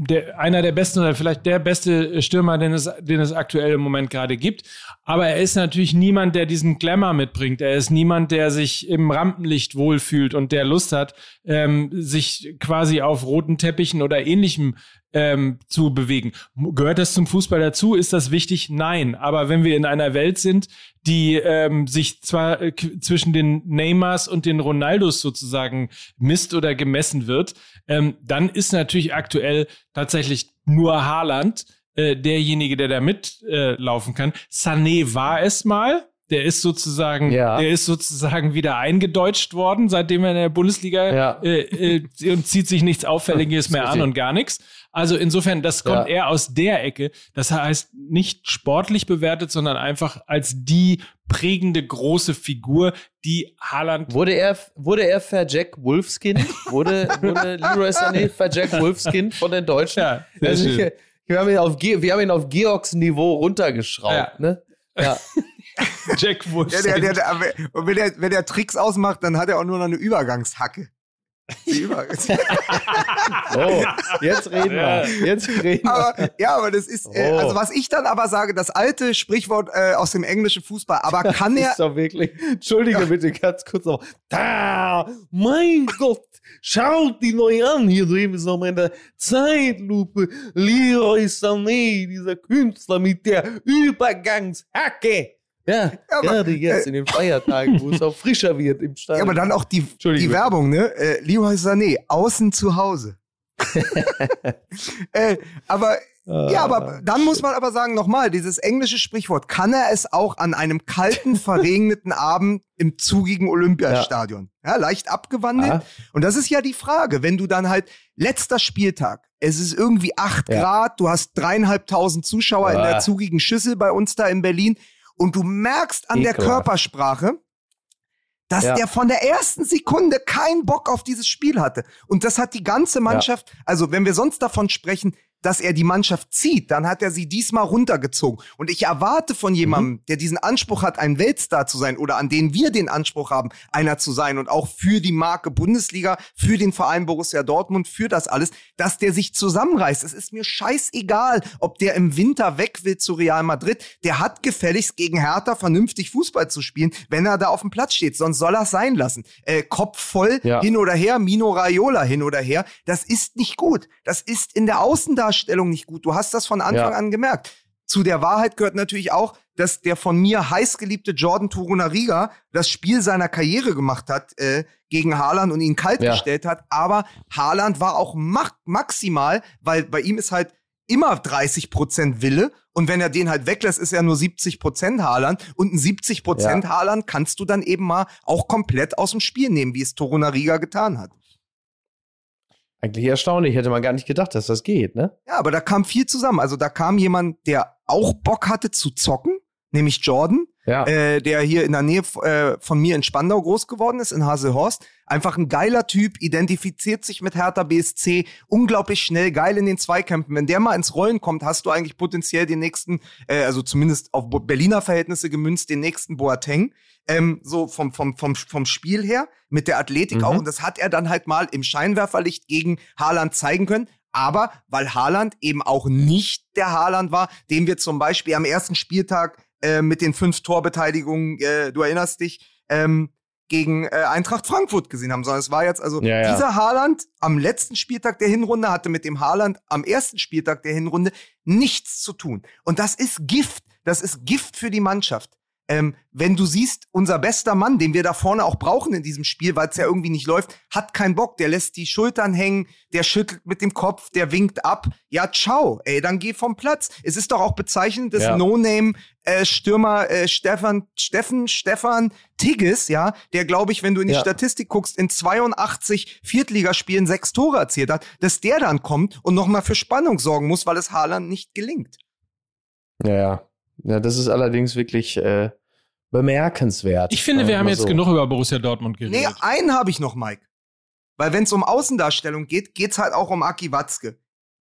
Speaker 3: der, einer der besten oder vielleicht der beste Stürmer, den es, den es aktuell im Moment gerade gibt. Aber er ist natürlich niemand, der diesen Glamour mitbringt. Er ist niemand, der sich im Rampenlicht wohlfühlt und der Lust hat, ähm, sich quasi auf roten Teppichen oder ähnlichem ähm, zu bewegen. Gehört das zum Fußball dazu? Ist das wichtig? Nein. Aber wenn wir in einer Welt sind, die ähm, sich zwar äh, zwischen den Neymars und den Ronaldos sozusagen misst oder gemessen wird, ähm, dann ist natürlich aktuell tatsächlich nur Haaland äh, derjenige, der da mitlaufen äh, kann. Sané war es mal. Der ist sozusagen, ja. der ist sozusagen wieder eingedeutscht worden, seitdem er in der Bundesliga ja. äh, äh, und zieht sich nichts Auffälliges [laughs] mehr an und gar nichts. Also insofern, das kommt ja. eher aus der Ecke. Das heißt, nicht sportlich bewertet, sondern einfach als die prägende große Figur, die Haaland.
Speaker 2: Wurde er, wurde er Jack Wolfskin? Wurde, wurde Leroy Sané Jack Wolfskin von den Deutschen? Ja, also ich, wir, haben ihn auf, wir haben ihn auf Georgs Niveau runtergeschraubt, ja. ne? Ja. [laughs]
Speaker 1: Jack Wolfskin. Ja, der, der, der, und wenn der, wenn der Tricks ausmacht, dann hat er auch nur noch eine Übergangshacke. [laughs]
Speaker 2: oh, jetzt reden wir. Jetzt reden wir.
Speaker 1: Aber, ja, aber das ist, äh, also was ich dann aber sage, das alte Sprichwort äh, aus dem englischen Fußball, aber kann
Speaker 2: das
Speaker 1: er.
Speaker 2: Ist doch wirklich. Entschuldige ja. bitte ganz kurz noch. Da, mein Gott, schaut die neu an. Hier drüben ist noch mal in der Zeitlupe. Leroy Sané, dieser Künstler mit der Übergangshacke. Ja, ja gerade jetzt äh, in den Feiertagen, wo es auch frischer wird im Stadion.
Speaker 1: Ja, aber dann auch die, die Werbung, ne? Äh, Leroy Sané, außen zu Hause. [laughs] äh, aber ah, ja, aber dann muss man aber sagen, nochmal, dieses englische Sprichwort, kann er es auch an einem kalten, [laughs] verregneten Abend im zugigen Olympiastadion? Ja, ja leicht abgewandelt. Ah. Und das ist ja die Frage, wenn du dann halt, letzter Spieltag, es ist irgendwie acht ja. Grad, du hast dreieinhalbtausend Zuschauer ah. in der zugigen Schüssel bei uns da in Berlin und du merkst an Ekelhaft. der Körpersprache, dass ja. der von der ersten Sekunde keinen Bock auf dieses Spiel hatte. Und das hat die ganze Mannschaft, ja. also wenn wir sonst davon sprechen, dass er die Mannschaft zieht, dann hat er sie diesmal runtergezogen. Und ich erwarte von jemandem, mhm. der diesen Anspruch hat, ein Weltstar zu sein oder an den wir den Anspruch haben, einer zu sein und auch für die Marke Bundesliga, für den Verein Borussia Dortmund, für das alles, dass der sich zusammenreißt. Es ist mir scheißegal, ob der im Winter weg will zu Real Madrid. Der hat gefälligst gegen Hertha vernünftig Fußball zu spielen, wenn er da auf dem Platz steht. Sonst soll er es sein lassen. Äh, Kopf voll ja. hin oder her, Mino Raiola hin oder her. Das ist nicht gut. Das ist in der Außendarstellung Darstellung nicht gut. Du hast das von Anfang ja. an gemerkt. Zu der Wahrheit gehört natürlich auch, dass der von mir heißgeliebte Jordan Torunariga das Spiel seiner Karriere gemacht hat äh, gegen Haaland und ihn kalt ja. gestellt hat. Aber Haaland war auch maximal, weil bei ihm ist halt immer 30 Prozent Wille Und wenn er den halt weglässt, ist er nur 70 Prozent Haaland. Und ein 70 Prozent ja. Haaland kannst du dann eben mal auch komplett aus dem Spiel nehmen, wie es Torunariga getan hat.
Speaker 2: Eigentlich erstaunlich, hätte man gar nicht gedacht, dass das geht, ne?
Speaker 1: Ja, aber da kam viel zusammen. Also da kam jemand, der auch Bock hatte zu zocken, nämlich Jordan, ja. äh, der hier in der Nähe äh, von mir in Spandau groß geworden ist, in Haselhorst. Einfach ein geiler Typ, identifiziert sich mit Hertha BSC, unglaublich schnell, geil in den Zweikämpfen. Wenn der mal ins Rollen kommt, hast du eigentlich potenziell den nächsten, äh, also zumindest auf Berliner Verhältnisse gemünzt, den nächsten Boateng. Ähm, so vom, vom, vom, vom Spiel her, mit der Athletik mhm. auch. Und das hat er dann halt mal im Scheinwerferlicht gegen Haaland zeigen können aber weil Haaland eben auch nicht der Haaland war, den wir zum Beispiel am ersten Spieltag äh, mit den fünf Torbeteiligungen, äh, du erinnerst dich, ähm, gegen äh, Eintracht Frankfurt gesehen haben, sondern es war jetzt also ja, ja. dieser Haaland am letzten Spieltag der Hinrunde hatte mit dem Haaland am ersten Spieltag der Hinrunde nichts zu tun. Und das ist Gift. Das ist Gift für die Mannschaft ähm, wenn du siehst, unser bester Mann, den wir da vorne auch brauchen in diesem Spiel, weil es ja irgendwie nicht läuft, hat keinen Bock, der lässt die Schultern hängen, der schüttelt mit dem Kopf, der winkt ab. Ja, ciao, ey, dann geh vom Platz. Es ist doch auch bezeichnend, dass ja. No-Name äh, äh, Stefan, Steffen, Stefan Tigges, ja, der glaube ich, wenn du in die ja. Statistik guckst, in 82 Viertligaspielen sechs Tore erzielt hat, dass der dann kommt und nochmal für Spannung sorgen muss, weil es Haaland nicht gelingt.
Speaker 2: Ja, ja. Ja, das ist allerdings wirklich äh, bemerkenswert.
Speaker 3: Ich finde, wir haben jetzt so. genug über Borussia Dortmund geredet.
Speaker 1: Nee, einen habe ich noch, Mike. Weil wenn es um Außendarstellung geht, geht's halt auch um Aki Watzke.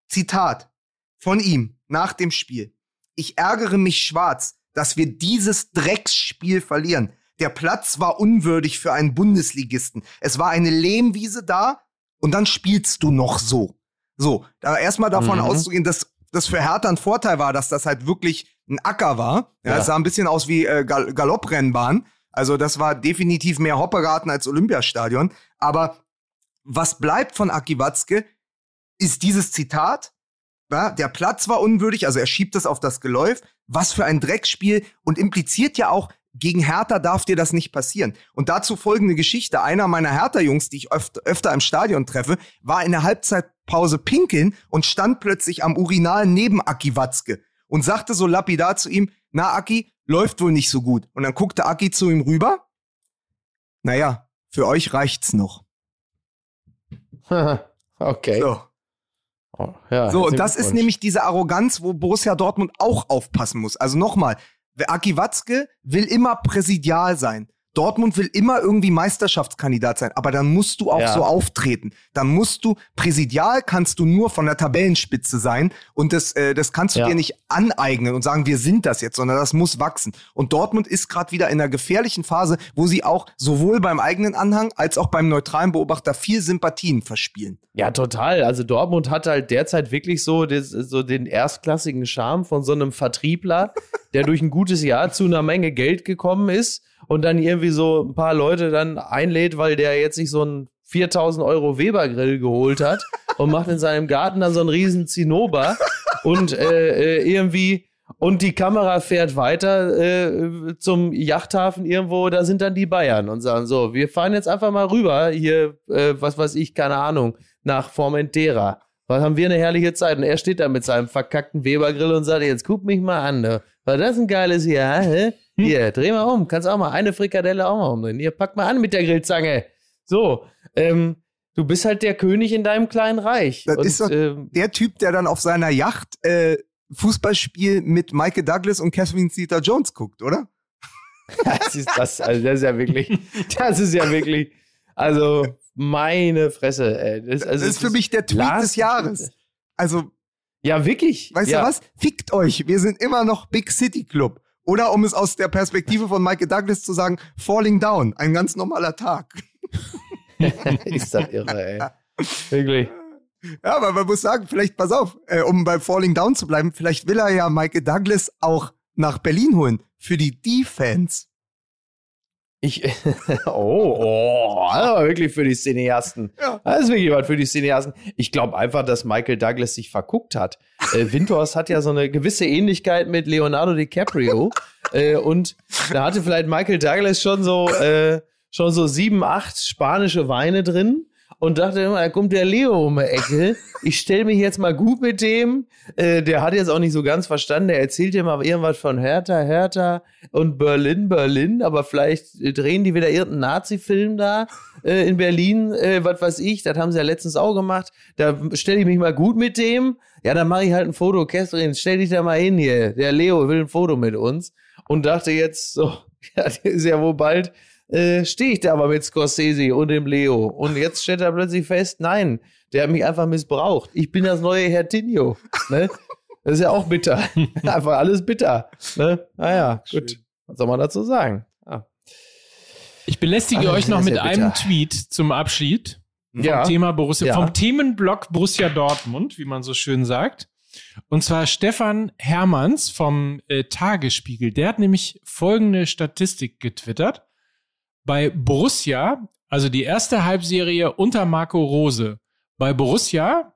Speaker 1: Zitat von ihm nach dem Spiel. Ich ärgere mich schwarz, dass wir dieses Drecksspiel verlieren. Der Platz war unwürdig für einen Bundesligisten. Es war eine Lehmwiese da und dann spielst du noch so. So, da erstmal davon mhm. auszugehen, dass das für Hertha ein Vorteil war, dass das halt wirklich ein Acker war. Ja, ja. Es sah ein bisschen aus wie äh, Gal Galopprennbahn. Also das war definitiv mehr Hoppergarten als Olympiastadion. Aber was bleibt von Aki Watzke, ist dieses Zitat. Ja, der Platz war unwürdig, also er schiebt es auf das Geläuf. Was für ein Dreckspiel und impliziert ja auch, gegen Hertha darf dir das nicht passieren. Und dazu folgende Geschichte. Einer meiner Hertha-Jungs, die ich öfter, öfter im Stadion treffe, war in der Halbzeitpause pinkeln und stand plötzlich am Urinal neben Aki Watzke und sagte so lapidar zu ihm, na Aki, läuft wohl nicht so gut. Und dann guckte Aki zu ihm rüber. Naja, für euch reicht's noch. [laughs]
Speaker 2: okay.
Speaker 1: So. Oh, ja, so, und das ist nämlich diese Arroganz, wo Borussia Dortmund auch aufpassen muss. Also nochmal, Aki Watzke will immer präsidial sein. Dortmund will immer irgendwie Meisterschaftskandidat sein, aber dann musst du auch ja. so auftreten. Dann musst du, präsidial kannst du nur von der Tabellenspitze sein und das, äh, das kannst du ja. dir nicht aneignen und sagen, wir sind das jetzt, sondern das muss wachsen. Und Dortmund ist gerade wieder in einer gefährlichen Phase, wo sie auch sowohl beim eigenen Anhang als auch beim neutralen Beobachter viel Sympathien verspielen.
Speaker 2: Ja, total. Also Dortmund hat halt derzeit wirklich so, das, so den erstklassigen Charme von so einem Vertriebler, der durch ein gutes Jahr zu einer Menge Geld gekommen ist und dann irgendwie so ein paar Leute dann einlädt, weil der jetzt sich so ein 4000 Euro Weber-Grill geholt hat [laughs] und macht in seinem Garten dann so einen riesen Zinnober und äh, äh, irgendwie und die Kamera fährt weiter äh, zum Yachthafen irgendwo, da sind dann die Bayern und sagen so, wir fahren jetzt einfach mal rüber hier, äh, was weiß ich, keine Ahnung, nach Formentera. Was haben wir eine herrliche Zeit und er steht da mit seinem verkackten Webergrill und sagt, jetzt guck mich mal an, ne? war das ein geiles Jahr, hä? Hm? Hier, dreh mal um. Kannst auch mal eine Frikadelle auch mal umdrehen. Hier, pack mal an mit der Grillzange. So, ähm, du bist halt der König in deinem kleinen Reich.
Speaker 1: Das und, ist doch ähm, der Typ, der dann auf seiner Yacht äh, Fußballspiel mit Michael Douglas und Catherine Zeta Jones guckt, oder? [laughs]
Speaker 2: das ist das, also das ist ja wirklich, das ist ja wirklich, also meine Fresse, ey.
Speaker 1: Das, also, das ist für mich der Tweet des Jahres. Also.
Speaker 2: Ja, wirklich.
Speaker 1: Weißt
Speaker 2: ja.
Speaker 1: du was? Fickt euch. Wir sind immer noch Big City Club. Oder um es aus der Perspektive von Michael Douglas zu sagen, Falling Down, ein ganz normaler Tag. [laughs]
Speaker 2: ist das irre, ey. [laughs] Wirklich.
Speaker 1: Ja, aber man muss sagen, vielleicht, pass auf, äh, um bei Falling Down zu bleiben, vielleicht will er ja Michael Douglas auch nach Berlin holen für die Defense.
Speaker 2: Ich, [laughs] oh, oh, also wirklich für die Cineasten. Ja. Das ist wirklich was für die Cineasten. Ich glaube einfach, dass Michael Douglas sich verguckt hat. Äh, Windhorst hat ja so eine gewisse Ähnlichkeit mit Leonardo DiCaprio. [laughs] äh, und da hatte vielleicht Michael Douglas schon so, äh, schon so sieben, acht spanische Weine drin. Und dachte immer, da kommt der Leo um die Ecke. Ich stelle mich jetzt mal gut mit dem. Äh, der hat jetzt auch nicht so ganz verstanden. Der erzählt ja mal irgendwas von Hertha, Hertha und Berlin, Berlin. Aber vielleicht drehen die wieder irgendeinen Nazi-Film da äh, in Berlin. Äh, was weiß ich. Das haben sie ja letztens auch gemacht. Da stelle ich mich mal gut mit dem. Ja, dann mache ich halt ein Foto. Kästrin, stell dich da mal hin hier. Der Leo will ein Foto mit uns. Und dachte jetzt so, [laughs] ja, ist ja wohl bald äh, stehe ich da aber mit Scorsese und dem Leo. Und jetzt stellt er plötzlich fest, nein, der hat mich einfach missbraucht. Ich bin das neue Herr Tinio. Ne? Das ist ja auch bitter. [laughs] einfach alles bitter. Ne? Naja, ah gut. Was soll man dazu sagen? Ah.
Speaker 3: Ich belästige Ach, euch noch mit einem Tweet zum Abschied vom ja. Thema Borussia, ja. vom Themenblock Borussia Dortmund, wie man so schön sagt. Und zwar Stefan Hermanns vom äh, Tagesspiegel. Der hat nämlich folgende Statistik getwittert bei Borussia, also die erste Halbserie unter Marco Rose, bei Borussia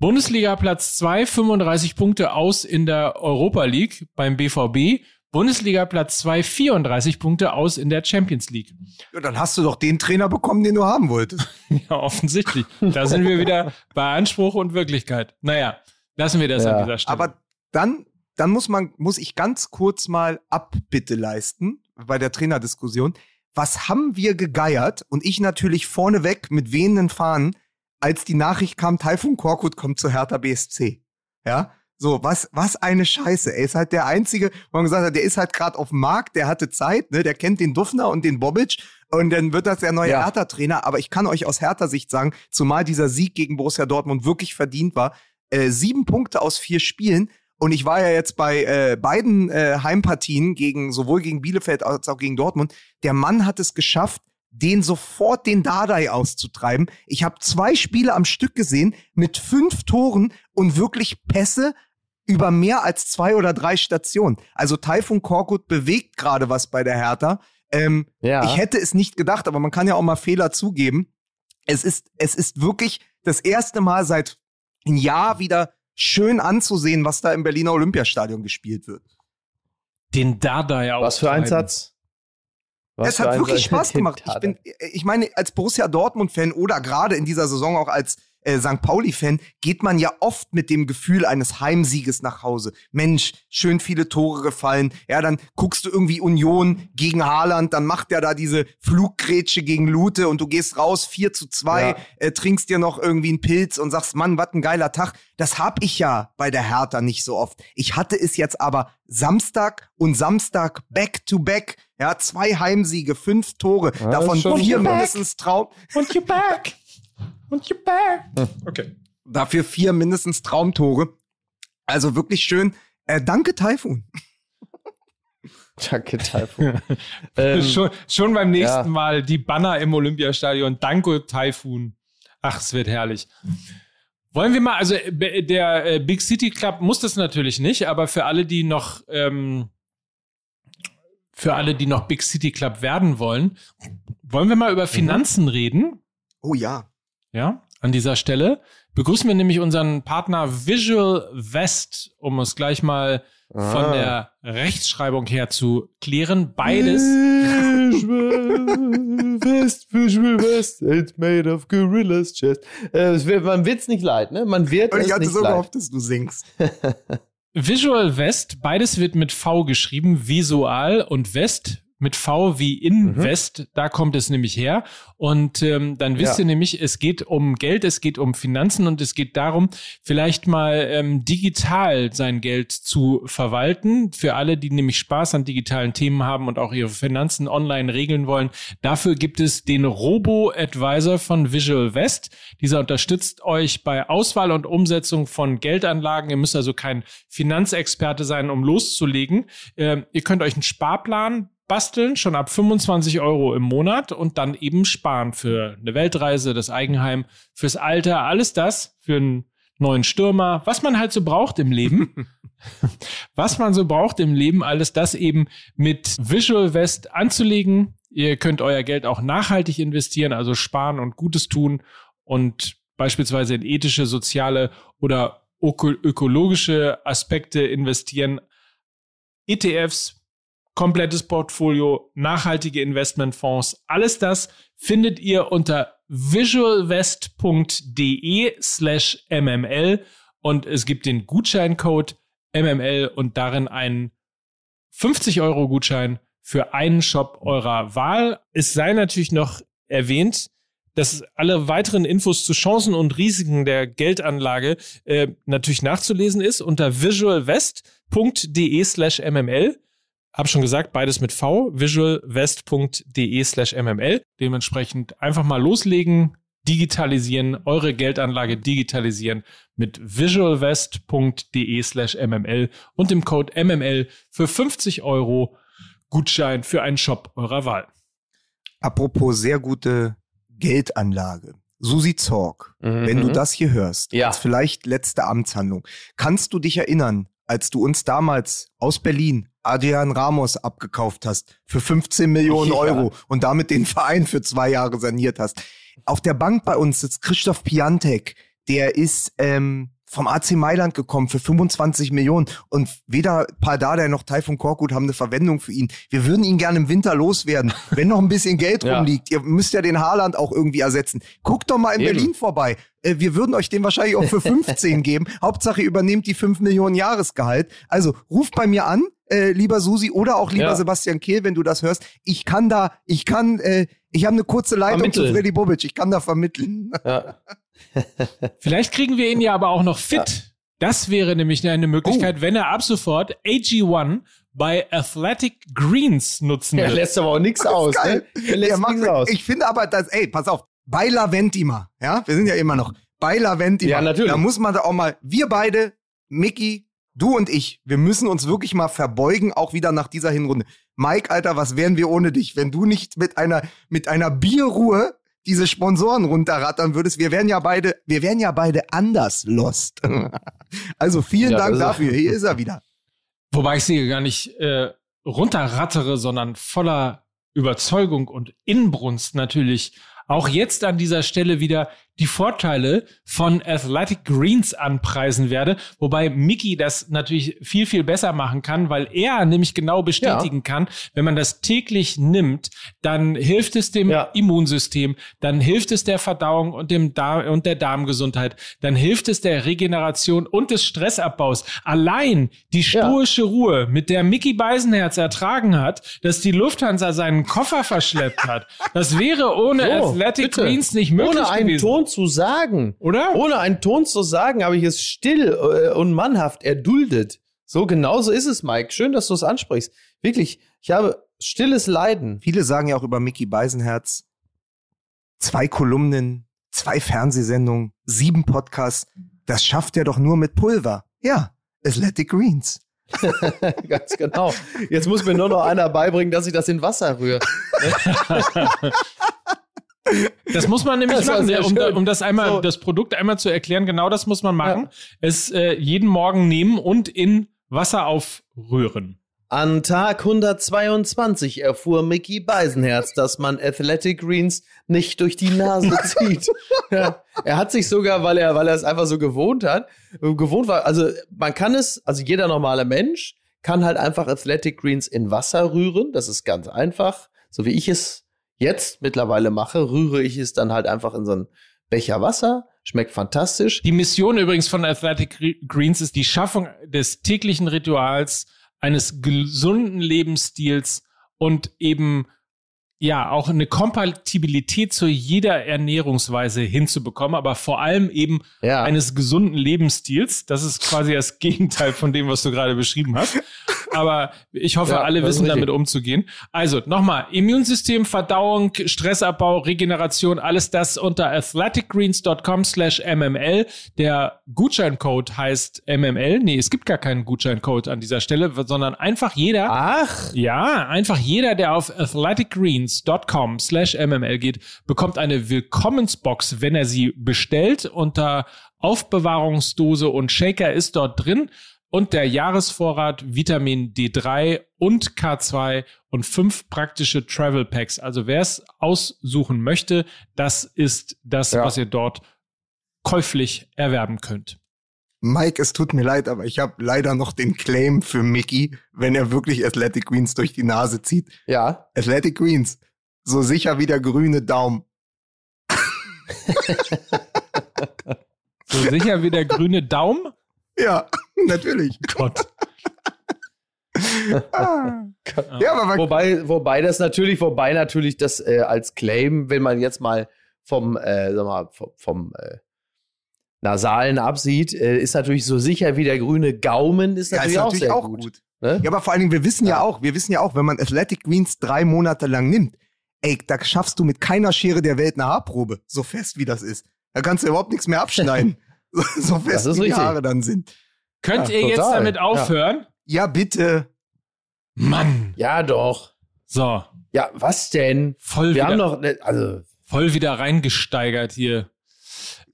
Speaker 3: Bundesliga Platz 2, 35 Punkte aus in der Europa League beim BVB. Bundesliga Platz 2, 34 Punkte aus in der Champions League.
Speaker 1: Ja, dann hast du doch den Trainer bekommen, den du haben wolltest. [laughs]
Speaker 3: ja, offensichtlich. Da sind wir wieder bei Anspruch und Wirklichkeit. Naja, lassen wir das ja. an dieser Stelle.
Speaker 1: Aber dann, dann muss man, muss ich ganz kurz mal Abbitte leisten bei der Trainerdiskussion was haben wir gegeiert? Und ich natürlich vorneweg mit wehenden Fahnen, als die Nachricht kam, Taifun Korkut kommt zu Hertha BSC. Ja, so, was, was eine Scheiße. Er ist halt der Einzige, wo man gesagt hat, der ist halt gerade auf dem Markt, der hatte Zeit, ne, der kennt den Duffner und den Bobic und dann wird das der neue ja. Hertha-Trainer. Aber ich kann euch aus Hertha-Sicht sagen, zumal dieser Sieg gegen Borussia Dortmund wirklich verdient war, äh, sieben Punkte aus vier Spielen und ich war ja jetzt bei äh, beiden äh, Heimpartien gegen sowohl gegen Bielefeld als auch gegen Dortmund. Der Mann hat es geschafft, den sofort den Dardai auszutreiben. Ich habe zwei Spiele am Stück gesehen mit fünf Toren und wirklich Pässe über mehr als zwei oder drei Stationen. Also Taifun Korkut bewegt gerade was bei der Hertha. Ähm, ja. Ich hätte es nicht gedacht, aber man kann ja auch mal Fehler zugeben. Es ist, es ist wirklich das erste Mal seit ein Jahr wieder schön anzusehen, was da im Berliner Olympiastadion gespielt wird.
Speaker 3: Den Dada auch.
Speaker 2: Was für ein Satz.
Speaker 1: Was es hat wirklich Spaß [laughs] gemacht. Ich, bin, ich meine, als Borussia Dortmund-Fan oder gerade in dieser Saison auch als äh, St. Pauli-Fan geht man ja oft mit dem Gefühl eines Heimsieges nach Hause. Mensch, schön viele Tore gefallen. Ja, dann guckst du irgendwie Union gegen Haaland, dann macht der da diese Fluggrätsche gegen Lute und du gehst raus 4 zu 2, ja. äh, trinkst dir noch irgendwie einen Pilz und sagst, Mann, was ein geiler Tag. Das hab ich ja bei der Hertha nicht so oft. Ich hatte es jetzt aber Samstag und Samstag back to back. Ja, zwei Heimsiege, fünf Tore, ja, davon vier mindestens Traum.
Speaker 3: Und you back. [laughs] Und you're back.
Speaker 1: Okay. Dafür vier mindestens Traumtore. Also wirklich schön. Äh, danke, Taifun. [laughs]
Speaker 2: Danke, Taifun. [laughs]
Speaker 3: ähm, schon, schon beim nächsten ja. Mal die Banner im Olympiastadion. Danke, Taifun. Ach, es wird herrlich. Wollen wir mal, also äh, der äh, Big City Club muss das natürlich nicht, aber für alle, die noch, ähm, für alle, die noch Big City Club werden wollen, wollen wir mal über mhm. Finanzen mhm. reden?
Speaker 1: Oh ja.
Speaker 3: Ja, an dieser Stelle begrüßen wir nämlich unseren Partner Visual West, um es gleich mal ah. von der Rechtschreibung her zu klären. Beides.
Speaker 2: Visual West, Visual West, it's made of gorillas chest. Äh, man wird's nicht leid, ne? Man wird Und
Speaker 1: ich
Speaker 2: hatte
Speaker 1: so gehofft, dass du singst. [laughs]
Speaker 3: Visual West, beides wird mit V geschrieben, Visual und West mit V wie Invest, mhm. da kommt es nämlich her. Und ähm, dann wisst ja. ihr nämlich, es geht um Geld, es geht um Finanzen und es geht darum, vielleicht mal ähm, digital sein Geld zu verwalten. Für alle, die nämlich Spaß an digitalen Themen haben und auch ihre Finanzen online regeln wollen. Dafür gibt es den Robo-Advisor von Visual West. Dieser unterstützt euch bei Auswahl und Umsetzung von Geldanlagen. Ihr müsst also kein Finanzexperte sein, um loszulegen. Ähm, ihr könnt euch einen Sparplan basteln, schon ab 25 Euro im Monat und dann eben sparen für eine Weltreise, das Eigenheim, fürs Alter, alles das für einen neuen Stürmer, was man halt so braucht im Leben. [laughs] was man so braucht im Leben, alles das eben mit Visual West anzulegen. Ihr könnt euer Geld auch nachhaltig investieren, also sparen und Gutes tun und beispielsweise in ethische, soziale oder ökologische Aspekte investieren. ETFs, komplettes Portfolio, nachhaltige Investmentfonds, alles das findet ihr unter visualvest.de slash mml und es gibt den Gutscheincode MML und darin einen 50 Euro Gutschein für einen Shop eurer Wahl. Es sei natürlich noch erwähnt, dass alle weiteren Infos zu Chancen und Risiken der Geldanlage äh, natürlich nachzulesen ist unter visualvest.de slash mml. Hab schon gesagt, beides mit V, visualvest.de slash mml. Dementsprechend einfach mal loslegen, digitalisieren, eure Geldanlage digitalisieren mit visualvest.de slash mml und dem Code mml für 50 Euro Gutschein für einen Shop eurer Wahl.
Speaker 1: Apropos sehr gute Geldanlage. Susi Zorg, mhm. wenn du das hier hörst, ja. als vielleicht letzte Amtshandlung, kannst du dich erinnern, als du uns damals aus Berlin Adrian Ramos abgekauft hast für 15 Millionen ja. Euro und damit den Verein für zwei Jahre saniert hast? Auf der Bank bei uns sitzt Christoph Piantek, der ist ähm, vom AC Mailand gekommen für 25 Millionen und weder Pardada noch Taifun Korkut haben eine Verwendung für ihn. Wir würden ihn gerne im Winter loswerden, [laughs] wenn noch ein bisschen Geld ja. rumliegt. Ihr müsst ja den Haaland auch irgendwie ersetzen. Guckt doch mal in Eben. Berlin vorbei. Äh, wir würden euch den wahrscheinlich auch für [laughs] 15 geben. Hauptsache ihr übernehmt die 5 Millionen Jahresgehalt. Also ruft bei mir an, äh, lieber Susi oder auch lieber ja. Sebastian Kehl, wenn du das hörst. Ich kann da, ich kann, äh, ich habe eine kurze Leitung Vermitteln. zu Freddy Bobic. Ich kann da vermitteln. Ja. [laughs]
Speaker 3: Vielleicht kriegen wir ihn ja aber auch noch fit. Ja. Das wäre nämlich eine Möglichkeit, oh. wenn er ab sofort AG1 bei Athletic Greens nutzen
Speaker 2: will. Er lässt aber auch nichts aus. Ne?
Speaker 1: Er lässt nichts aus. Ich finde aber, dass, ey, pass auf, bei Laventima, ja, wir sind ja immer noch bei Laventima. Ja, natürlich. Da muss man da auch mal, wir beide, Mickey, du und ich, wir müssen uns wirklich mal verbeugen, auch wieder nach dieser Hinrunde. Mike, Alter, was wären wir ohne dich, wenn du nicht mit einer, mit einer Bierruhe diese Sponsoren runterrattern würdest. Wir wären ja beide, wir wären ja beide anders lost. [laughs] also vielen ja, Dank dafür. Hier ist er wieder.
Speaker 3: Wobei ich sie gar nicht äh, runterrattere, sondern voller Überzeugung und Inbrunst natürlich auch jetzt an dieser Stelle wieder die Vorteile von Athletic Greens anpreisen werde, wobei Mickey das natürlich viel, viel besser machen kann, weil er nämlich genau bestätigen ja. kann, wenn man das täglich nimmt, dann hilft es dem ja. Immunsystem, dann hilft es der Verdauung und dem Darm und der Darmgesundheit, dann hilft es der Regeneration und des Stressabbaus. Allein die stoische ja. Ruhe, mit der Mickey Beisenherz ertragen hat, dass die Lufthansa seinen Koffer verschleppt hat, [laughs] das wäre ohne so, Athletic bitte. Greens nicht möglich gewesen.
Speaker 2: Ton zu sagen. Oder? Ohne einen Ton zu sagen, habe ich es still äh, und mannhaft erduldet. So genauso ist es, Mike. Schön, dass du es ansprichst. Wirklich, ich habe stilles Leiden.
Speaker 1: Viele sagen ja auch über Mickey Beisenherz, zwei Kolumnen, zwei Fernsehsendungen, sieben Podcasts. Das schafft er doch nur mit Pulver. Ja, Athletic Greens. [laughs]
Speaker 2: Ganz genau. Jetzt muss mir nur noch einer beibringen, dass ich das in Wasser rühre. [laughs] [laughs]
Speaker 3: Das muss man nämlich das machen, um, um, das einmal, so. das Produkt einmal zu erklären. Genau das muss man machen. Ja. Es äh, jeden Morgen nehmen und in Wasser aufrühren.
Speaker 2: An Tag 122 erfuhr Mickey Beisenherz, dass man Athletic Greens nicht durch die Nase [laughs] zieht. ja. Er hat sich sogar, weil er, weil er es einfach so gewohnt hat, gewohnt war. Also man kann es, also jeder normale Mensch kann halt einfach Athletic Greens in Wasser rühren. Das ist ganz einfach, so wie ich es jetzt mittlerweile mache, rühre ich es dann halt einfach in so einen Becher Wasser. Schmeckt fantastisch.
Speaker 3: Die Mission übrigens von Athletic Greens ist die Schaffung des täglichen Rituals, eines gesunden Lebensstils und eben ja auch eine Kompatibilität zu jeder Ernährungsweise hinzubekommen, aber vor allem eben ja. eines gesunden Lebensstils. Das ist quasi das [laughs] Gegenteil von dem, was du gerade beschrieben hast. Aber ich hoffe, ja, alle wissen damit umzugehen. Also nochmal, Immunsystem, Verdauung, Stressabbau, Regeneration, alles das unter athleticgreens.com slash mml. Der Gutscheincode heißt mml. Nee, es gibt gar keinen Gutscheincode an dieser Stelle, sondern einfach jeder.
Speaker 2: Ach.
Speaker 3: Ja, einfach jeder, der auf athleticgreens.com slash mml geht, bekommt eine Willkommensbox, wenn er sie bestellt. Unter Aufbewahrungsdose und Shaker ist dort drin und der Jahresvorrat Vitamin D3 und K2 und fünf praktische Travel Packs. Also wer es aussuchen möchte, das ist das, ja. was ihr dort käuflich erwerben könnt.
Speaker 1: Mike, es tut mir leid, aber ich habe leider noch den Claim für Mickey, wenn er wirklich Athletic Greens durch die Nase zieht.
Speaker 2: Ja.
Speaker 1: Athletic Greens, so sicher wie der grüne Daumen. [laughs]
Speaker 3: so sicher wie der grüne Daumen?
Speaker 1: Ja, [laughs] natürlich.
Speaker 3: Gott. [laughs]
Speaker 2: ah. ja, aber wobei, wobei das natürlich, wobei natürlich das äh, als Claim, wenn man jetzt mal vom, äh, sag mal, vom, vom äh, Nasalen absieht, äh, ist natürlich so sicher wie der grüne Gaumen, ist natürlich, ja, ist natürlich auch, sehr auch gut. gut.
Speaker 1: Ne? Ja, aber vor allen Dingen, wir wissen ja. ja auch, wir wissen ja auch, wenn man Athletic Greens drei Monate lang nimmt, ey, da schaffst du mit keiner Schere der Welt eine Haarprobe, so fest wie das ist. Da kannst du überhaupt nichts mehr abschneiden. [laughs] so fest wie die Haare dann sind.
Speaker 3: Könnt ja, ihr total. jetzt damit aufhören?
Speaker 1: Ja. ja, bitte.
Speaker 3: Mann.
Speaker 2: Ja, doch.
Speaker 3: So.
Speaker 2: Ja, was denn?
Speaker 3: Voll
Speaker 2: wir
Speaker 3: wieder,
Speaker 2: haben noch, ne, also.
Speaker 3: Voll wieder reingesteigert hier.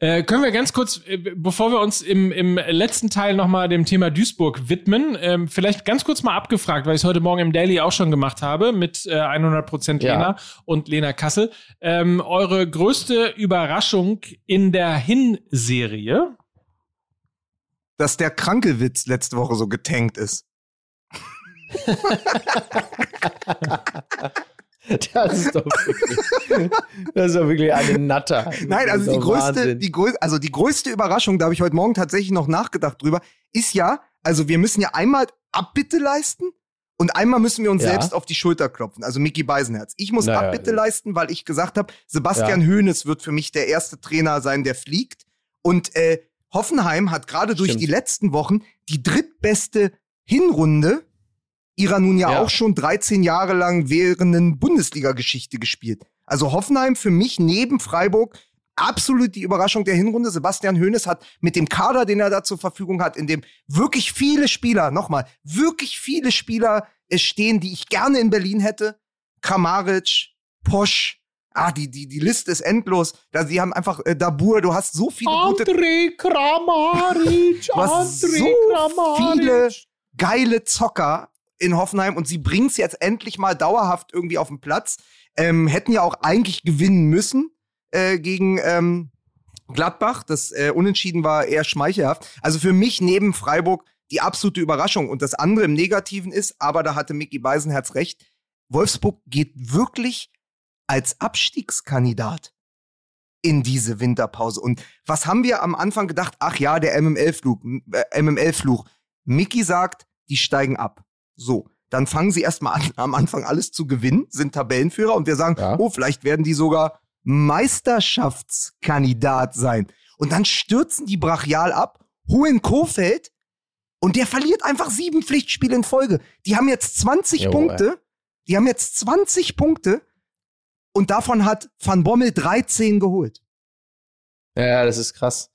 Speaker 3: Äh, können wir ganz kurz, äh, bevor wir uns im, im letzten Teil nochmal dem Thema Duisburg widmen, ähm, vielleicht ganz kurz mal abgefragt, weil ich es heute Morgen im Daily auch schon gemacht habe mit äh, 100% Lena ja. und Lena Kassel. Ähm, eure größte Überraschung in der Hinserie?
Speaker 1: Dass der Krankelwitz letzte Woche so getankt ist. [laughs] [laughs]
Speaker 2: Das ist doch wirklich, das ist doch wirklich eine Natter.
Speaker 1: Nein, also die größte, die größte, also die größte Überraschung, da habe ich heute Morgen tatsächlich noch nachgedacht drüber, ist ja, also wir müssen ja einmal Abbitte leisten und einmal müssen wir uns ja. selbst auf die Schulter klopfen. Also Mickey Beisenherz. Ich muss naja, Abbitte ja. leisten, weil ich gesagt habe, Sebastian ja. Hoeneß wird für mich der erste Trainer sein, der fliegt. Und äh, Hoffenheim hat gerade durch die letzten Wochen die drittbeste Hinrunde ihrer nun ja, ja, auch schon 13 Jahre lang währenden Bundesliga-Geschichte gespielt. Also Hoffenheim für mich neben Freiburg absolut die Überraschung der Hinrunde. Sebastian Hoeneß hat mit dem Kader, den er da zur Verfügung hat, in dem wirklich viele Spieler, nochmal, wirklich viele Spieler stehen, die ich gerne in Berlin hätte. Kramaric, Posch, ah, die, die, die Liste ist endlos. Da, sie haben einfach äh, Dabur, du hast so viele
Speaker 2: André
Speaker 1: gute.
Speaker 2: André Kramaric,
Speaker 1: André so Kramaric. viele geile Zocker in Hoffenheim und sie bringen es jetzt endlich mal dauerhaft irgendwie auf den Platz. Ähm, hätten ja auch eigentlich gewinnen müssen äh, gegen ähm, Gladbach. Das äh, Unentschieden war eher schmeichelhaft. Also für mich neben Freiburg die absolute Überraschung. Und das andere im Negativen ist, aber da hatte Micky Beisenherz recht, Wolfsburg geht wirklich als Abstiegskandidat in diese Winterpause. Und was haben wir am Anfang gedacht? Ach ja, der MML-Fluch. MML-Fluch. Mickey sagt, die steigen ab. So, dann fangen sie erstmal an, am Anfang alles zu gewinnen, sind Tabellenführer und wir sagen, ja. oh, vielleicht werden die sogar Meisterschaftskandidat sein. Und dann stürzen die brachial ab, holen Kofeld und der verliert einfach sieben Pflichtspiele in Folge. Die haben jetzt 20 jo, Punkte. Ey. Die haben jetzt 20 Punkte und davon hat Van Bommel 13 geholt.
Speaker 2: Ja, das ist krass.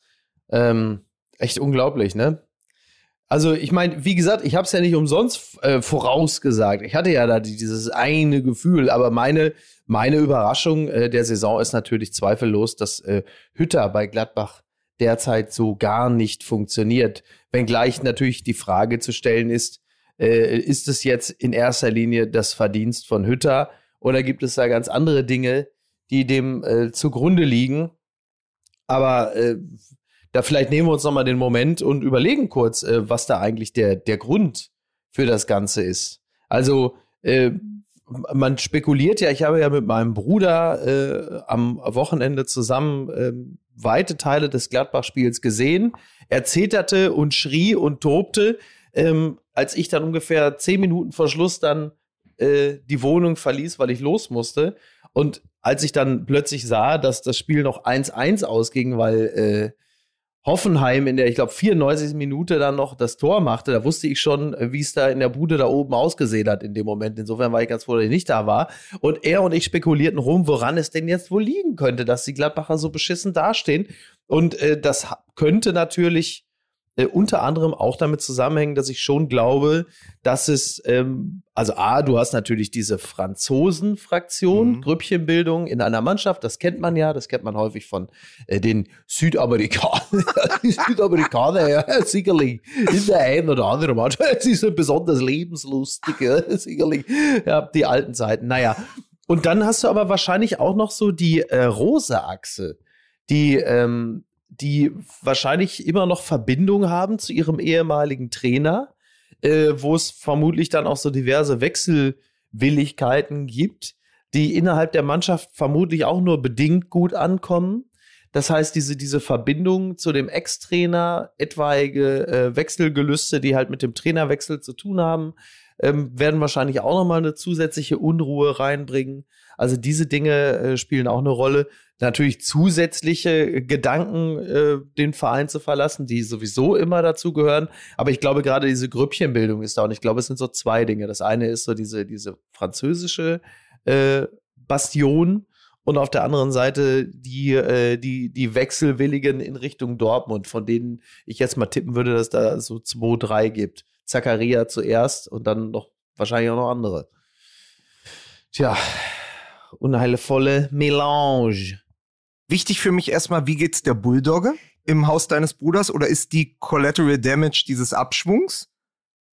Speaker 2: Ähm, echt unglaublich, ne? Also ich meine, wie gesagt, ich habe es ja nicht umsonst äh, vorausgesagt. Ich hatte ja da dieses eine Gefühl, aber meine meine Überraschung äh, der Saison ist natürlich zweifellos, dass äh, Hütter bei Gladbach derzeit so gar nicht funktioniert. Wenngleich natürlich die Frage zu stellen ist, äh, ist es jetzt in erster Linie das Verdienst von Hütter oder gibt es da ganz andere Dinge, die dem äh, zugrunde liegen? Aber äh, da vielleicht nehmen wir uns nochmal den Moment und überlegen kurz, äh, was da eigentlich der, der Grund für das Ganze ist. Also, äh, man spekuliert ja, ich habe ja mit meinem Bruder äh, am Wochenende zusammen äh, weite Teile des Gladbach-Spiels gesehen. Er zeterte und schrie und tobte, ähm, als ich dann ungefähr zehn Minuten vor Schluss dann äh, die Wohnung verließ, weil ich los musste. Und als ich dann plötzlich sah, dass das Spiel noch 1-1 ausging, weil äh, Hoffenheim in der, ich glaube, 94. Minute dann noch das Tor machte, da wusste ich schon, äh, wie es da in der Bude da oben ausgesehen hat in dem Moment. Insofern war ich ganz froh, dass ich nicht da war. Und er und ich spekulierten rum, woran es denn jetzt wohl liegen könnte, dass die Gladbacher so beschissen dastehen. Und äh, das könnte natürlich äh, unter anderem auch damit zusammenhängen, dass ich schon glaube, dass es, ähm, also A, du hast natürlich diese Franzosen-Fraktion, mhm. Grüppchenbildung in einer Mannschaft, das kennt man ja, das kennt man häufig von äh, den Südamerikanern. [laughs] die Südamerikaner, ja, sicherlich, in der einen oder anderen Mannschaft, sie [laughs] sind besonders lebenslustig, ja, [laughs] sicherlich, ja, die alten Zeiten, naja. Und dann hast du aber wahrscheinlich auch noch so die äh, Rose-Achse, die ähm, die wahrscheinlich immer noch Verbindung haben zu ihrem ehemaligen Trainer, äh, wo es vermutlich dann auch so diverse Wechselwilligkeiten gibt, die innerhalb der Mannschaft vermutlich auch nur bedingt gut ankommen. Das heißt, diese, diese Verbindung zu dem Ex-Trainer, etwaige äh, Wechselgelüste, die halt mit dem Trainerwechsel zu tun haben, ähm, werden wahrscheinlich auch nochmal eine zusätzliche Unruhe reinbringen. Also diese Dinge äh, spielen auch eine Rolle. Natürlich zusätzliche Gedanken, äh, den Verein zu verlassen, die sowieso immer dazu gehören. Aber ich glaube, gerade diese Grüppchenbildung ist da. Und ich glaube, es sind so zwei Dinge. Das eine ist so diese, diese französische äh, Bastion und auf der anderen Seite die, äh, die, die Wechselwilligen in Richtung Dortmund, von denen ich jetzt mal tippen würde, dass da so zwei, drei gibt. Zakaria zuerst und dann noch wahrscheinlich auch noch andere. Tja, unheilvolle Melange.
Speaker 1: Wichtig für mich erstmal, wie geht's der Bulldogge im Haus deines Bruders oder ist die Collateral Damage dieses Abschwungs?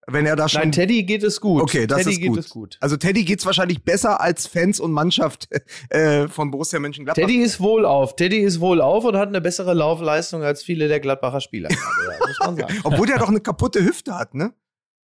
Speaker 1: Wenn er da schon.
Speaker 2: Nein, Teddy geht es gut.
Speaker 1: Okay, das
Speaker 2: Teddy
Speaker 1: ist
Speaker 2: geht
Speaker 1: gut.
Speaker 2: es gut.
Speaker 1: Also Teddy geht's wahrscheinlich besser als Fans und Mannschaft [laughs] äh, von Borussia Mönchengladbach.
Speaker 2: Teddy ist wohlauf. Teddy ist wohlauf und hat eine bessere Laufleistung als viele der Gladbacher Spieler. [laughs] ja.
Speaker 1: Obwohl der doch eine kaputte Hüfte hat, ne?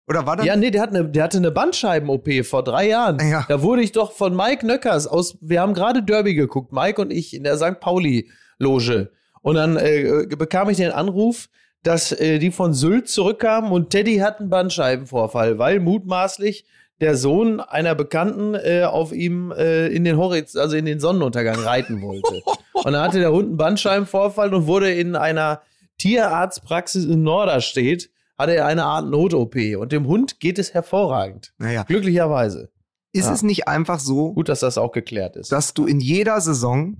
Speaker 1: Oder war das?
Speaker 2: Ja, nee, der, hat eine, der hatte eine Bandscheiben-OP vor drei Jahren.
Speaker 1: Ja.
Speaker 2: Da wurde ich doch von Mike Nöckers aus, wir haben gerade Derby geguckt, Mike und ich in der St. Pauli-Loge. Und dann äh, bekam ich den Anruf, dass äh, die von Sylt zurückkamen und Teddy hat einen Bandscheibenvorfall, weil mutmaßlich der Sohn einer Bekannten äh, auf ihm äh, in den Horizont, also in den Sonnenuntergang reiten wollte. [laughs] und dann hatte der Hund einen Bandscheibenvorfall und wurde in einer Tierarztpraxis in Norderstedt hatte er eine Art Not-OP und dem Hund geht es hervorragend.
Speaker 1: Naja.
Speaker 2: Glücklicherweise.
Speaker 1: Ist
Speaker 2: Ja.
Speaker 1: es nicht einfach so,
Speaker 2: Gut, dass das auch geklärt ist.
Speaker 1: dass du in jeder Saison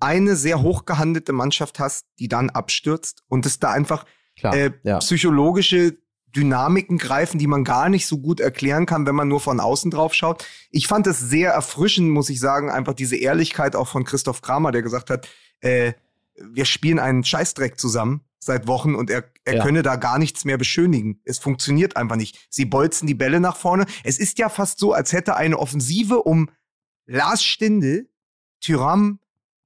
Speaker 1: eine sehr hochgehandelte Mannschaft hast, die dann abstürzt und es da einfach äh,
Speaker 2: ja.
Speaker 1: psychologische Dynamiken greifen, die man gar nicht so gut erklären kann, wenn man nur von außen drauf schaut. Ich fand es sehr erfrischend, muss ich sagen, einfach diese Ehrlichkeit auch von Christoph Kramer, der gesagt hat, äh, wir spielen einen Scheißdreck zusammen seit Wochen und er, er
Speaker 2: Ja.
Speaker 1: könne da gar nichts mehr beschönigen. Es funktioniert einfach nicht. Sie bolzen die Bälle nach vorne. Es ist ja fast so, als hätte eine Offensive um Lars Stindl, Tyram,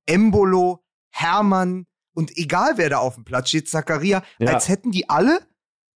Speaker 1: Embolo, Hermann und egal wer da auf dem Platz steht, Zakaria,
Speaker 2: Ja.
Speaker 1: als hätten die alle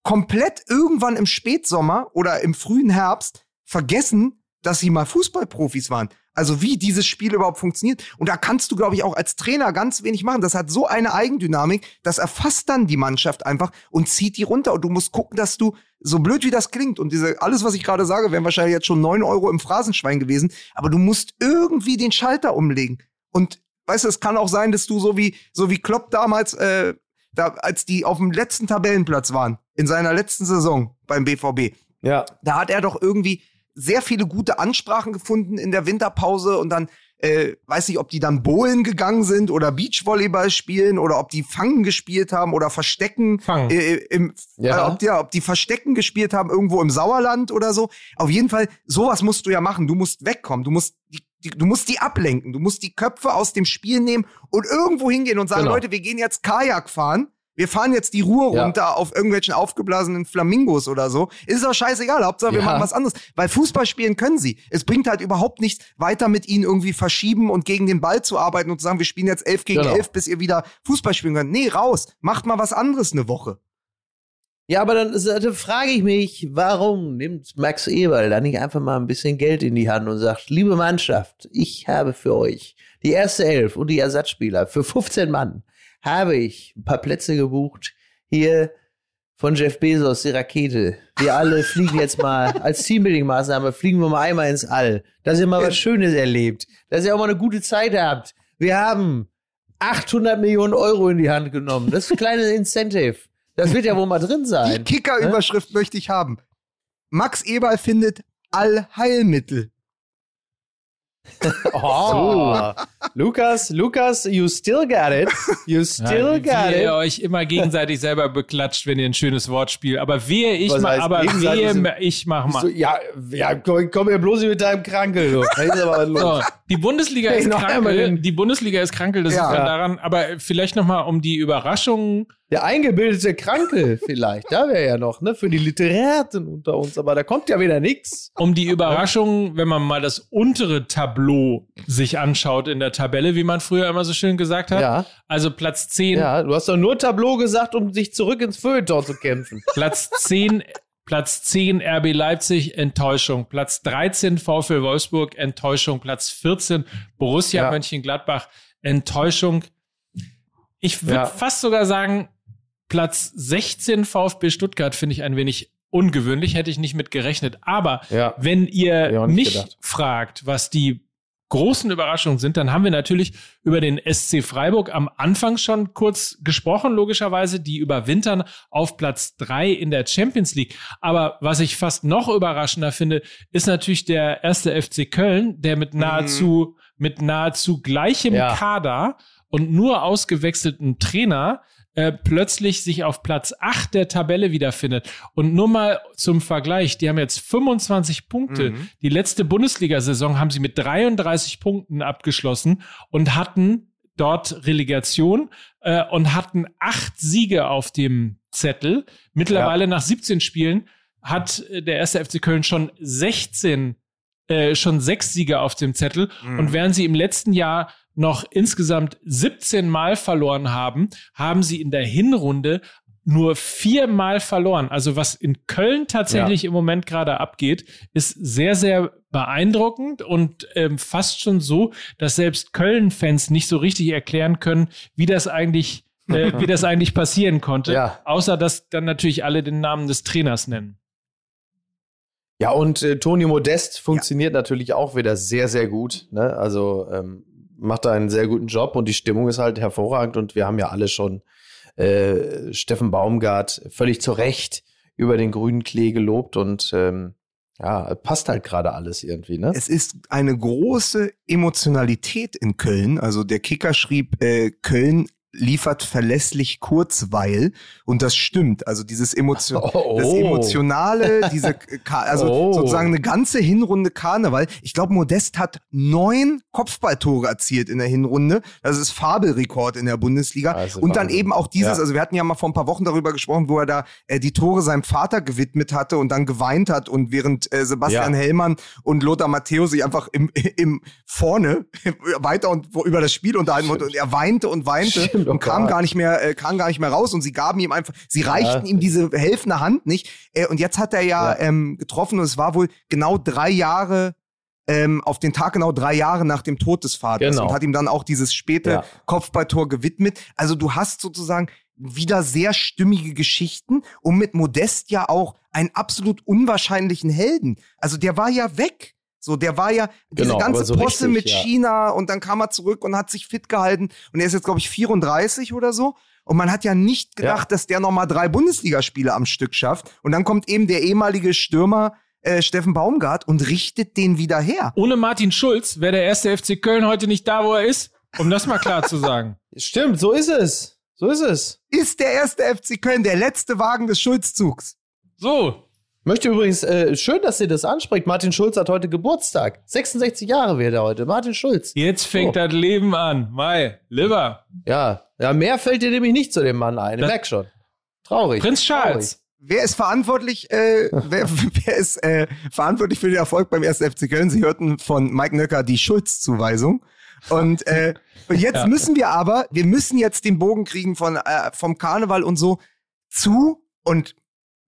Speaker 1: komplett irgendwann im Spätsommer oder im frühen Herbst vergessen, dass sie mal Fußballprofis waren. Also wie dieses Spiel überhaupt funktioniert. Und da kannst du, glaube ich, auch als Trainer ganz wenig machen. Das hat so eine Eigendynamik, das erfasst dann die Mannschaft einfach und zieht die runter. Und du musst gucken, dass du, so blöd wie das klingt, und diese, alles, was ich gerade sage, wären wahrscheinlich jetzt schon neun Euro im Phrasenschwein gewesen, aber du musst irgendwie den Schalter umlegen. Und weißt du, es kann auch sein, dass du so wie, so wie Klopp damals, äh, da, als die auf dem letzten Tabellenplatz waren, in seiner letzten Saison beim BVB,
Speaker 2: ja.
Speaker 1: da hat er doch irgendwie sehr viele gute Ansprachen gefunden in der Winterpause und dann äh, weiß nicht, ob die dann bowlen gegangen sind oder Beachvolleyball spielen oder ob die Fangen gespielt haben oder Verstecken
Speaker 3: Fangen.
Speaker 1: Äh, im,
Speaker 2: Ja.
Speaker 1: äh, ob, die, ob die Verstecken gespielt haben irgendwo im Sauerland oder so. Auf jeden Fall, sowas musst du ja machen. Du musst wegkommen. Du musst die, die, du musst die ablenken. Du musst die Köpfe aus dem Spiel nehmen und irgendwo hingehen und sagen,
Speaker 2: Genau.
Speaker 1: Leute, wir gehen jetzt Kajak fahren. Wir fahren jetzt die Ruhr
Speaker 2: Ja.
Speaker 1: runter auf irgendwelchen aufgeblasenen Flamingos oder so. Ist doch scheißegal. Hauptsache, wir
Speaker 2: Ja.
Speaker 1: machen was anderes. Weil Fußball spielen können sie. Es bringt halt überhaupt nichts, weiter mit ihnen irgendwie verschieben und gegen den Ball zu arbeiten und zu sagen, wir spielen jetzt elf gegen
Speaker 2: Genau.
Speaker 1: elf, bis ihr wieder Fußball spielen könnt. Nee, raus. Macht mal was anderes eine Woche.
Speaker 2: Ja, aber dann, dann frage ich mich, warum nimmt Max Eberl da nicht einfach mal ein bisschen Geld in die Hand und sagt, liebe Mannschaft, ich habe für euch die erste Elf und die Ersatzspieler für 15 Mann habe ich ein paar Plätze gebucht. Hier von Jeff Bezos, die Rakete. Wir alle [laughs] fliegen jetzt mal als Teambuilding-Maßnahme, fliegen wir mal einmal ins All. Dass ihr mal was Schönes erlebt. Dass ihr auch mal eine gute Zeit habt. Wir haben 800 Millionen Euro in die Hand genommen. Das ist ein kleines [laughs] Incentive. Das wird ja wohl mal drin
Speaker 1: Die
Speaker 2: sein.
Speaker 1: Kicker-Überschrift möchte ich haben. Max Eberl findet Allheilmittel.
Speaker 2: Oh. Lukas, Lukas, you still got it. You still
Speaker 3: Ja,
Speaker 2: got
Speaker 3: wie ihr
Speaker 2: it.
Speaker 3: euch immer gegenseitig selber beklatscht, wenn ihr ein schönes Wort spielt. Aber wehe, ich
Speaker 2: Was heißt
Speaker 3: aber wehe, ich mach mal.
Speaker 2: So, ja, ja, komm, komm mir bloß mit deinem Krankel.
Speaker 3: So, die Bundesliga [laughs] ist
Speaker 2: Noch einmal
Speaker 3: krankel. Die Bundesliga ist krankel, das
Speaker 1: Ja.
Speaker 3: ist dann daran. Aber vielleicht noch mal um die Überraschung.
Speaker 2: Der eingebildete Krankel [laughs] vielleicht. Da wäre ja noch, ne? Für die Literaten unter uns. Aber da kommt ja wieder nix.
Speaker 3: Um die Überraschung, wenn man mal das untere Tableau sich anschaut in der Tabelle, wie man früher immer so schön gesagt hat.
Speaker 2: Ja.
Speaker 3: Also Platz 10,
Speaker 2: Ja, du hast doch nur Tableau gesagt, um sich zurück ins Feuilleton zu kämpfen.
Speaker 3: Platz 10, Platz 10 RB Leipzig, Enttäuschung. Platz 13 VfL Wolfsburg, Enttäuschung. Platz 14 Borussia
Speaker 2: Ja.
Speaker 3: Mönchengladbach, Enttäuschung. Ich würde ja. fast sogar sagen, Platz 16 VfB Stuttgart finde ich ein wenig ungewöhnlich, hätte ich nicht mit gerechnet. Aber ja. wenn ihr mich gedacht. fragt, was die großen Überraschungen sind, dann haben wir natürlich über den SC Freiburg am Anfang schon kurz gesprochen, logischerweise, die überwintern auf Platz drei in der Champions League. Aber was ich fast noch überraschender finde, ist natürlich der erste FC Köln, der mit mhm. nahezu, mhm. mit nahezu gleichem ja. Kader und nur ausgewechselten Trainer äh, plötzlich sich auf Platz 8 der Tabelle wiederfindet. Und nur mal zum Vergleich, die haben jetzt 25 Punkte. Mhm. Die letzte Bundesliga-Saison haben sie mit 33 Punkten abgeschlossen und hatten dort Relegation äh, und hatten acht Siege auf dem Zettel. Mittlerweile ja. nach 17 Spielen hat äh, der erste FC Köln schon 16 äh, schon sechs Siege auf dem Zettel. Mhm. Und während sie im letzten Jahr noch insgesamt 17 Mal verloren haben, haben sie in der Hinrunde nur viermal verloren. Also was in Köln tatsächlich ja. im Moment gerade abgeht, ist sehr, sehr beeindruckend und ähm, fast schon so, dass selbst Köln-Fans nicht so richtig erklären können, wie das eigentlich, äh, [laughs] wie das eigentlich passieren konnte. Ja. Außer dass dann natürlich alle den Namen des Trainers nennen.
Speaker 2: Ja, und äh, Toni Modest funktioniert ja. natürlich auch wieder sehr, sehr gut. Ne? Also ähm, macht da einen sehr guten Job und die Stimmung ist halt hervorragend und wir haben ja alle schon äh, Steffen Baumgart völlig zu Recht über den grünen Klee gelobt und ähm, ja, passt halt gerade alles irgendwie, ne?
Speaker 1: Es ist eine große Emotionalität in Köln. Also der Kicker schrieb, äh, Köln liefert verlässlich Kurzweil und das stimmt. Also dieses Emotion [laughs] oh. das emotionale, diese [laughs] also oh. sozusagen eine ganze Hinrunde Karneval. Ich glaube, Modest hat neun Kopfballtore erzielt in der Hinrunde. Das ist Fabelrekord in der Bundesliga. Also und dann eben auch dieses. Ja. Also wir hatten ja mal vor ein paar Wochen darüber gesprochen, wo er da äh, die Tore seinem Vater gewidmet hatte und dann geweint hat und während äh, Sebastian ja. Hellmann und Lothar Matthäus sich einfach im, im vorne [laughs] weiter und über das Spiel unterhalten und er weinte und weinte. Stimmt und kam gar nicht mehr, äh, kam gar nicht mehr raus und sie gaben ihm einfach, sie reichten ja. ihm diese helfende Hand nicht. Äh, und jetzt hat er ja, ja. Ähm, getroffen und es war wohl genau drei Jahre ähm, auf den Tag genau drei Jahre nach dem Tod des Vaters genau. und hat ihm dann auch dieses späte ja. Kopfballtor gewidmet. Also du hast sozusagen wieder sehr stimmige Geschichten und mit Modest ja auch einen absolut unwahrscheinlichen Helden. Also der war ja weg. So, der war ja diese genau, ganze so Posse richtig, mit ja. China und dann kam er zurück und hat sich fit gehalten und er ist jetzt glaube ich 34 oder so und man hat ja nicht gedacht, ja. dass der noch mal drei Bundesligaspiele am Stück schafft und dann kommt eben der ehemalige Stürmer äh, Steffen Baumgart und richtet den wieder her.
Speaker 3: Ohne Martin Schulz wäre der erste FC Köln heute nicht da, wo er ist, um das mal klar zu sagen. [laughs]
Speaker 2: Stimmt, so ist es. So ist es.
Speaker 1: Ist der erste FC Köln der letzte Wagen des Schulzzugs.
Speaker 3: So,
Speaker 2: Möchte übrigens, äh, schön, dass ihr das anspricht. Martin Schulz hat heute Geburtstag. 66 Jahre wird er heute. Martin Schulz.
Speaker 3: Jetzt fängt oh. das Leben an. Mai, Liver.
Speaker 2: Ja, ja, mehr fällt dir nämlich nicht zu dem Mann ein. Merk schon. Traurig.
Speaker 3: Prinz Charles. Traurig.
Speaker 1: Wer ist verantwortlich, äh, [laughs] wer, wer ist äh, verantwortlich für den Erfolg beim 1. FC Köln? Sie hörten von Mike Nöcker die Schulz-Zuweisung. Und, äh, und jetzt ja. müssen wir aber, wir müssen jetzt den Bogen kriegen von, äh, vom Karneval und so zu und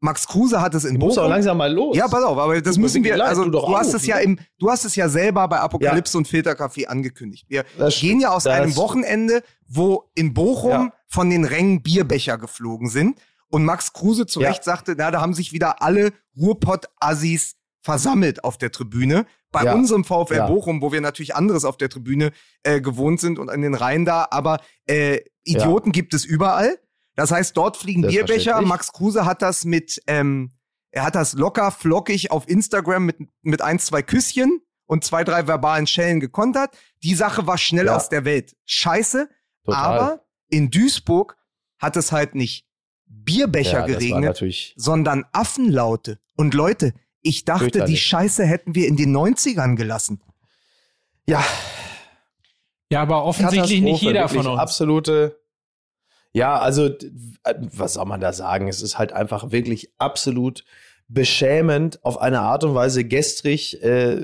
Speaker 1: Max Kruse hat es in
Speaker 2: Bochum. Muss auch langsam mal los.
Speaker 1: Ja, pass auf, aber das müssen wir, also du, du hast es ja ne? im, du hast es ja selber bei Apokalypse ja. und Filterkaffee angekündigt. Wir das gehen ja aus einem Wochenende, wo in Bochum ja. von den Rängen Bierbecher geflogen sind und Max Kruse zu Recht ja. sagte, na, da haben sich wieder alle Ruhrpott-Assis versammelt auf der Tribüne. Bei ja. unserem VfL ja. Bochum, wo wir natürlich anderes auf der Tribüne äh, gewohnt sind und an den Reihen da, aber äh, Idioten gibt es überall. Das heißt, dort fliegen Bierbecher. Max Kruse hat das mit, ähm, er hat das locker, flockig auf Instagram mit, mit ein, zwei Küsschen und zwei, drei verbalen Schellen gekontert. Die Sache war schnell ja. aus der Welt. Scheiße. Total. Aber in Duisburg hat es halt nicht Bierbecher ja, geregnet, sondern Affenlaute. Und Leute, ich dachte, die Scheiße hätten wir in den 90ern gelassen.
Speaker 2: Ja.
Speaker 3: Ja, aber offensichtlich nicht jeder von uns.
Speaker 2: Absolute ja, also was soll man da sagen? Es ist halt einfach wirklich absolut beschämend auf eine Art und Weise gestrig, äh,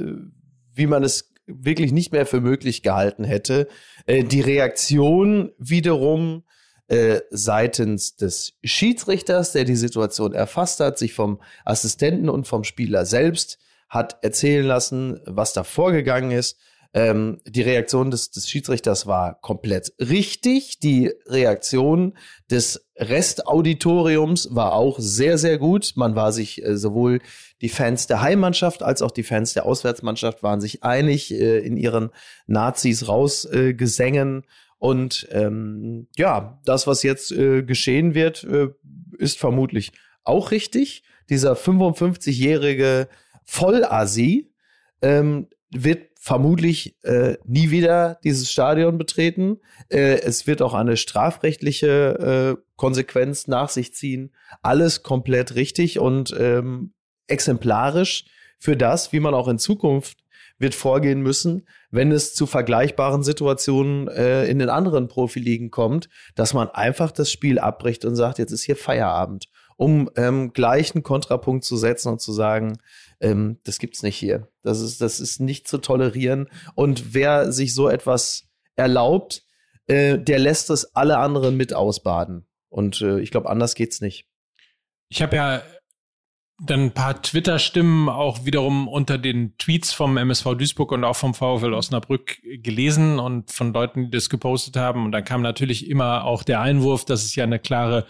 Speaker 2: wie man es wirklich nicht mehr für möglich gehalten hätte. Äh, die Reaktion wiederum äh, seitens des Schiedsrichters, der die Situation erfasst hat, sich vom Assistenten und vom Spieler selbst hat erzählen lassen, was da vorgegangen ist. Ähm, die Reaktion des, des Schiedsrichters war komplett richtig. Die Reaktion des Restauditoriums war auch sehr, sehr gut. Man war sich äh, sowohl die Fans der Heimmannschaft als auch die Fans der Auswärtsmannschaft waren sich einig äh, in ihren Nazis rausgesängen. Äh, und ähm, ja, das, was jetzt äh, geschehen wird, äh, ist vermutlich auch richtig. Dieser 55-jährige Vollasi ähm, wird vermutlich äh, nie wieder dieses Stadion betreten. Äh, es wird auch eine strafrechtliche äh, Konsequenz nach sich ziehen. Alles komplett richtig und ähm, exemplarisch für das, wie man auch in Zukunft wird vorgehen müssen, wenn es zu vergleichbaren Situationen äh, in den anderen Profiligen kommt, dass man einfach das Spiel abbricht und sagt, jetzt ist hier Feierabend, um ähm, gleich einen Kontrapunkt zu setzen und zu sagen, ähm, das gibt's nicht hier. Das ist, das ist nicht zu tolerieren. Und wer sich so etwas erlaubt, äh, der lässt es alle anderen mit ausbaden. Und äh, ich glaube, anders geht's nicht.
Speaker 3: Ich habe ja dann ein paar Twitter-Stimmen auch wiederum unter den Tweets vom MSV Duisburg und auch vom VfL Osnabrück gelesen und von Leuten, die das gepostet haben. Und dann kam natürlich immer auch der Einwurf, dass es ja eine klare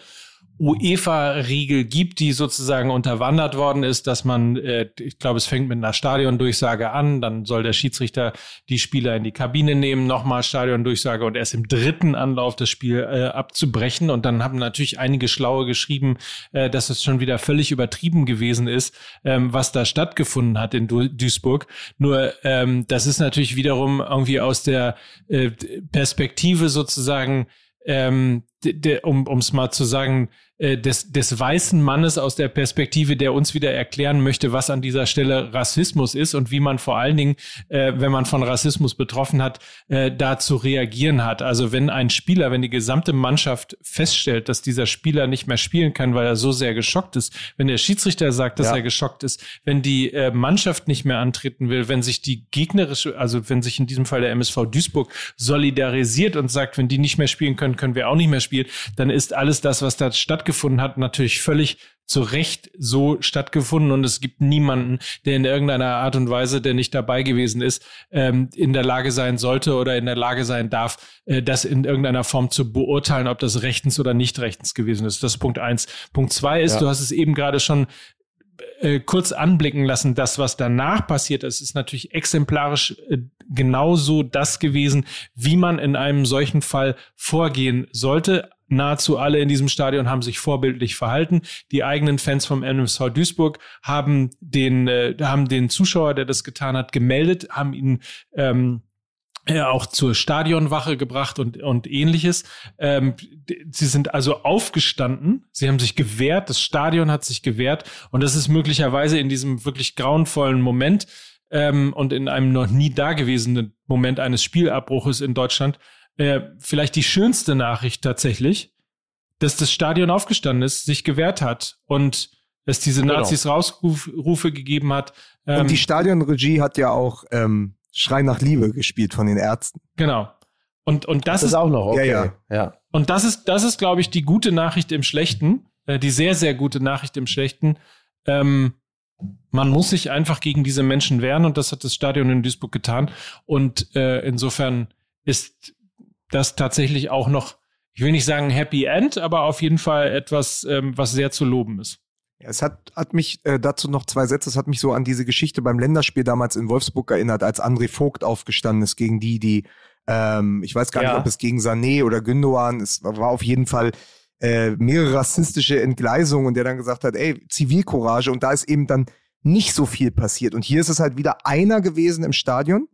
Speaker 3: UEFA-Riegel gibt, die sozusagen unterwandert worden ist, dass man, äh, ich glaube, es fängt mit einer Stadiondurchsage an, dann soll der Schiedsrichter die Spieler in die Kabine nehmen, nochmal Stadiondurchsage und erst im dritten Anlauf das Spiel äh, abzubrechen. Und dann haben natürlich einige Schlaue geschrieben, äh, dass es schon wieder völlig übertrieben gewesen ist, ähm, was da stattgefunden hat in du Duisburg. Nur ähm, das ist natürlich wiederum irgendwie aus der äh, Perspektive sozusagen, ähm, um es mal zu sagen, des, des weißen Mannes aus der Perspektive, der uns wieder erklären möchte, was an dieser Stelle Rassismus ist und wie man vor allen Dingen, äh, wenn man von Rassismus betroffen hat, äh, da zu reagieren hat. Also wenn ein Spieler, wenn die gesamte Mannschaft feststellt, dass dieser Spieler nicht mehr spielen kann, weil er so sehr geschockt ist, wenn der Schiedsrichter sagt, dass ja. er geschockt ist, wenn die äh, Mannschaft nicht mehr antreten will, wenn sich die gegnerische, also wenn sich in diesem Fall der MSV Duisburg solidarisiert und sagt, wenn die nicht mehr spielen können, können wir auch nicht mehr spielen, dann ist alles das, was da stattgefunden stattgefunden hat, natürlich völlig zu Recht so stattgefunden und es gibt niemanden, der in irgendeiner Art und Weise, der nicht dabei gewesen ist, ähm, in der Lage sein sollte oder in der Lage sein darf, äh, das in irgendeiner Form zu beurteilen, ob das rechtens oder nicht rechtens gewesen ist. Das ist Punkt eins. Punkt zwei ist, ja. du hast es eben gerade schon äh, kurz anblicken lassen, das, was danach passiert ist, ist natürlich exemplarisch äh, genauso das gewesen, wie man in einem solchen Fall vorgehen sollte nahezu alle in diesem Stadion haben sich vorbildlich verhalten. Die eigenen Fans vom MSV Duisburg haben den, äh, haben den Zuschauer, der das getan hat, gemeldet, haben ihn ähm, ja, auch zur Stadionwache gebracht und, und ähnliches. Ähm, sie sind also aufgestanden, sie haben sich gewehrt, das Stadion hat sich gewehrt und das ist möglicherweise in diesem wirklich grauenvollen Moment ähm, und in einem noch nie dagewesenen Moment eines Spielabbruches in Deutschland äh, vielleicht die schönste Nachricht tatsächlich, dass das Stadion aufgestanden ist, sich gewehrt hat und es diese genau. Nazis Rausrufe gegeben hat.
Speaker 1: Ähm, und die Stadionregie hat ja auch ähm, Schrei nach Liebe gespielt von den Ärzten.
Speaker 3: Genau. Und, und das, das ist
Speaker 2: auch noch okay.
Speaker 1: Ja, ja.
Speaker 2: ja.
Speaker 3: Und das ist, das ist, glaube ich, die gute Nachricht im Schlechten, äh, die sehr, sehr gute Nachricht im Schlechten. Ähm, man muss sich einfach gegen diese Menschen wehren und das hat das Stadion in Duisburg getan. Und äh, insofern ist das tatsächlich auch noch, ich will nicht sagen Happy End, aber auf jeden Fall etwas, ähm, was sehr zu loben ist.
Speaker 1: Es hat, hat mich äh, dazu noch zwei Sätze, es hat mich so an diese Geschichte beim Länderspiel damals in Wolfsburg erinnert, als André Vogt aufgestanden ist gegen die, die, ähm, ich weiß gar ja. nicht, ob es gegen Sané oder Gündogan, es war auf jeden Fall äh, mehrere rassistische Entgleisungen und der dann gesagt hat, ey, Zivilcourage und da ist eben dann nicht so viel passiert. Und hier ist es halt wieder einer gewesen im Stadion,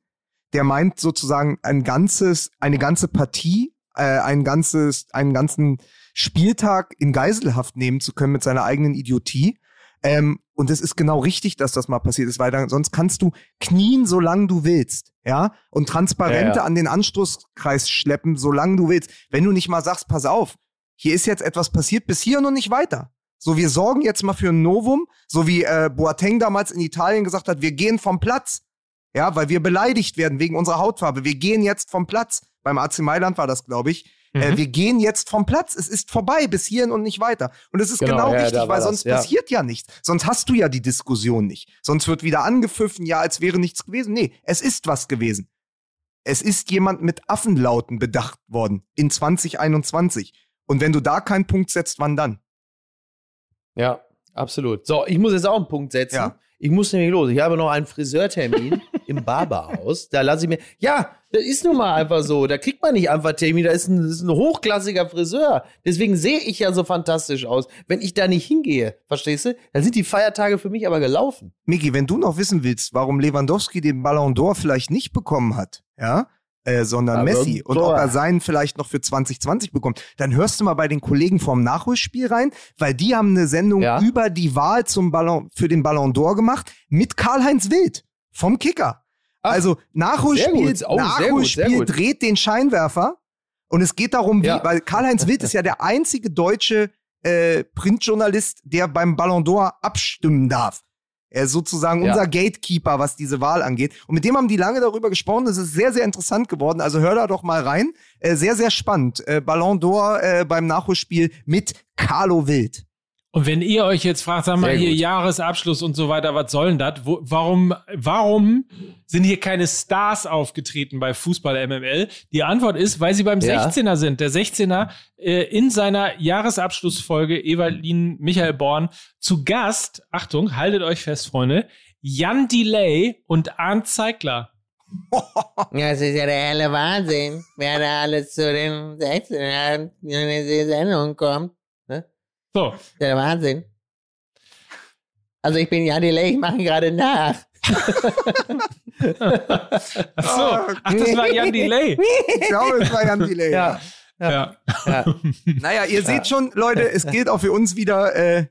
Speaker 1: der meint sozusagen ein ganzes, eine ganze Partie, äh, ein ganzes, einen ganzen Spieltag in Geiselhaft nehmen zu können mit seiner eigenen Idiotie. Ähm, und es ist genau richtig, dass das mal passiert ist, weil dann, sonst kannst du knien, solange du willst, ja, und Transparente ja, ja. an den Anstoßkreis schleppen, solange du willst. Wenn du nicht mal sagst, pass auf, hier ist jetzt etwas passiert, bis hier und nicht weiter. So, wir sorgen jetzt mal für ein Novum, so wie äh, Boateng damals in Italien gesagt hat, wir gehen vom Platz. Ja, weil wir beleidigt werden wegen unserer Hautfarbe. Wir gehen jetzt vom Platz. Beim AC Mailand war das, glaube ich. Äh, mhm. Äh, wir gehen jetzt vom Platz. Es ist vorbei, bis hierhin und nicht weiter. Und es ist genau, genau ja, richtig, weil sonst das, ja. passiert ja nichts. Sonst hast du ja die Diskussion nicht. Sonst wird wieder angepfiffen, ja, als wäre nichts gewesen. Nee, es ist was gewesen. Es ist jemand mit Affenlauten bedacht worden in 2021. Und wenn du da keinen Punkt setzt, wann dann?
Speaker 2: Ja, absolut. So, ich muss jetzt auch einen Punkt setzen.
Speaker 1: Ja.
Speaker 2: Ich muss nämlich los. Ich habe noch einen Friseurtermin [laughs] im Barberhaus. Da lasse ich mir. Ja, das ist nun mal einfach so. Da kriegt man nicht einfach Termin. Da ist ein, ist ein hochklassiger Friseur. Deswegen sehe ich ja so fantastisch aus. Wenn ich da nicht hingehe, verstehst du? Dann sind die Feiertage für mich aber gelaufen.
Speaker 1: Miki, wenn du noch wissen willst, warum Lewandowski den Ballon d'Or vielleicht nicht bekommen hat, ja, äh, sondern
Speaker 2: Ballon
Speaker 1: Messi und ob er seinen vielleicht noch für 2020 bekommt, dann hörst du mal bei den Kollegen vom Nachholspiel rein, weil die haben eine Sendung
Speaker 2: Ja.
Speaker 1: über die Wahl zum Ballon, für den Ballon d'Or gemacht mit Karl-Heinz Wild vom Kicker.
Speaker 2: Ach,
Speaker 1: also Nachholspiel,
Speaker 2: gut. Oh, sehr gut,
Speaker 1: Nachholspiel
Speaker 2: sehr gut.
Speaker 1: dreht den Scheinwerfer und es geht darum, wie,
Speaker 2: Ja.
Speaker 1: weil Karl-Heinz Wild [laughs] ist ja der einzige deutsche äh, Printjournalist, der beim Ballon d'Or abstimmen darf. Er ist sozusagen
Speaker 2: Ja.
Speaker 1: unser Gatekeeper, was diese Wahl angeht. Und mit dem haben die lange darüber gesprochen. Das ist sehr, sehr interessant geworden. Also hör da doch mal rein. Äh, sehr, sehr spannend. Äh, Ballon d'Or äh, beim Nachholspiel mit Carlo Wild.
Speaker 3: Und wenn ihr euch jetzt fragt, sag mal
Speaker 2: Sehr
Speaker 3: hier
Speaker 2: gut.
Speaker 3: Jahresabschluss und so weiter, was soll denn das? Warum, warum sind hier keine Stars aufgetreten bei Fußball MML? Die Antwort ist, weil sie beim
Speaker 2: Ja.
Speaker 3: 16er sind. Der 16er äh, in seiner Jahresabschlussfolge Evalin Michael Born zu Gast, Achtung, haltet euch fest, Freunde, Jan Delay und Arndt Zeigler.
Speaker 4: Ja, [laughs] das ist ja der helle Wahnsinn, wer da alles zu den 16 Jahren in diese Sendung kommt.
Speaker 3: So,
Speaker 4: ja der Wahnsinn. Also ich bin Jan Delay, ich mache ihn gerade nach.
Speaker 3: ach so, ach, das war Jan Delay.
Speaker 1: Ich glaube, es war Jan Delay.
Speaker 2: Ja.
Speaker 3: Ja.
Speaker 1: Naja, ihr seht schon, Leute, es gilt auch für uns wieder äh,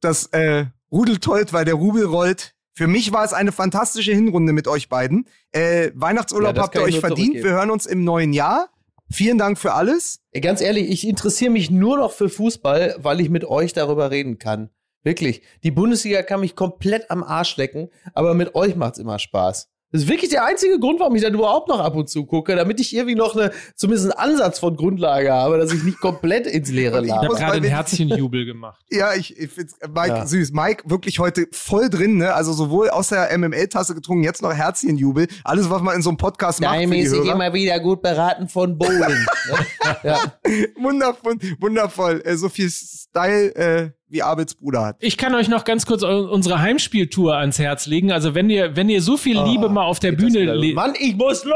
Speaker 1: das äh, Rudel tollt, weil der Rubel rollt. Für mich war es eine fantastische Hinrunde mit euch beiden. Äh, Weihnachtsurlaub
Speaker 2: Ja,
Speaker 1: habt ihr euch verdient. Wir hören uns im neuen Jahr. Vielen Dank für alles.
Speaker 2: Ganz ehrlich, ich interessiere mich nur noch für Fußball, weil ich mit euch darüber reden kann. Wirklich. Die Bundesliga kann mich komplett am Arsch lecken, aber mit euch macht's immer Spaß. Das ist wirklich der einzige Grund, warum ich dann überhaupt noch ab und zu gucke, damit ich irgendwie noch eine, zumindest einen Ansatz von Grundlage habe, dass ich nicht komplett ins Leere
Speaker 1: Und ich
Speaker 3: Ich habe gerade einen Herzchenjubel gemacht. [laughs]
Speaker 1: Ja, ich, ich find's, äh, Mike,
Speaker 2: Ja.
Speaker 1: süß. Mike wirklich heute voll drin, ne? Also sowohl aus der MML-Tasse getrunken, jetzt noch Herzchenjubel. Alles, was man in so einem Podcast macht
Speaker 4: Daimäßig immer wieder gut beraten von Bohlen. ne? [laughs]
Speaker 2: Ja.
Speaker 1: Wundervoll, wundervoll. Äh, so viel Style, äh, wie Abels Bruder hat.
Speaker 3: Ich kann euch noch ganz kurz unsere Heimspieltour ans Herz legen. Also wenn ihr, wenn ihr so viel
Speaker 2: Oh,
Speaker 3: Liebe mal auf der Bühne,
Speaker 2: wieder los?
Speaker 3: le-
Speaker 2: Mann, ich muss los!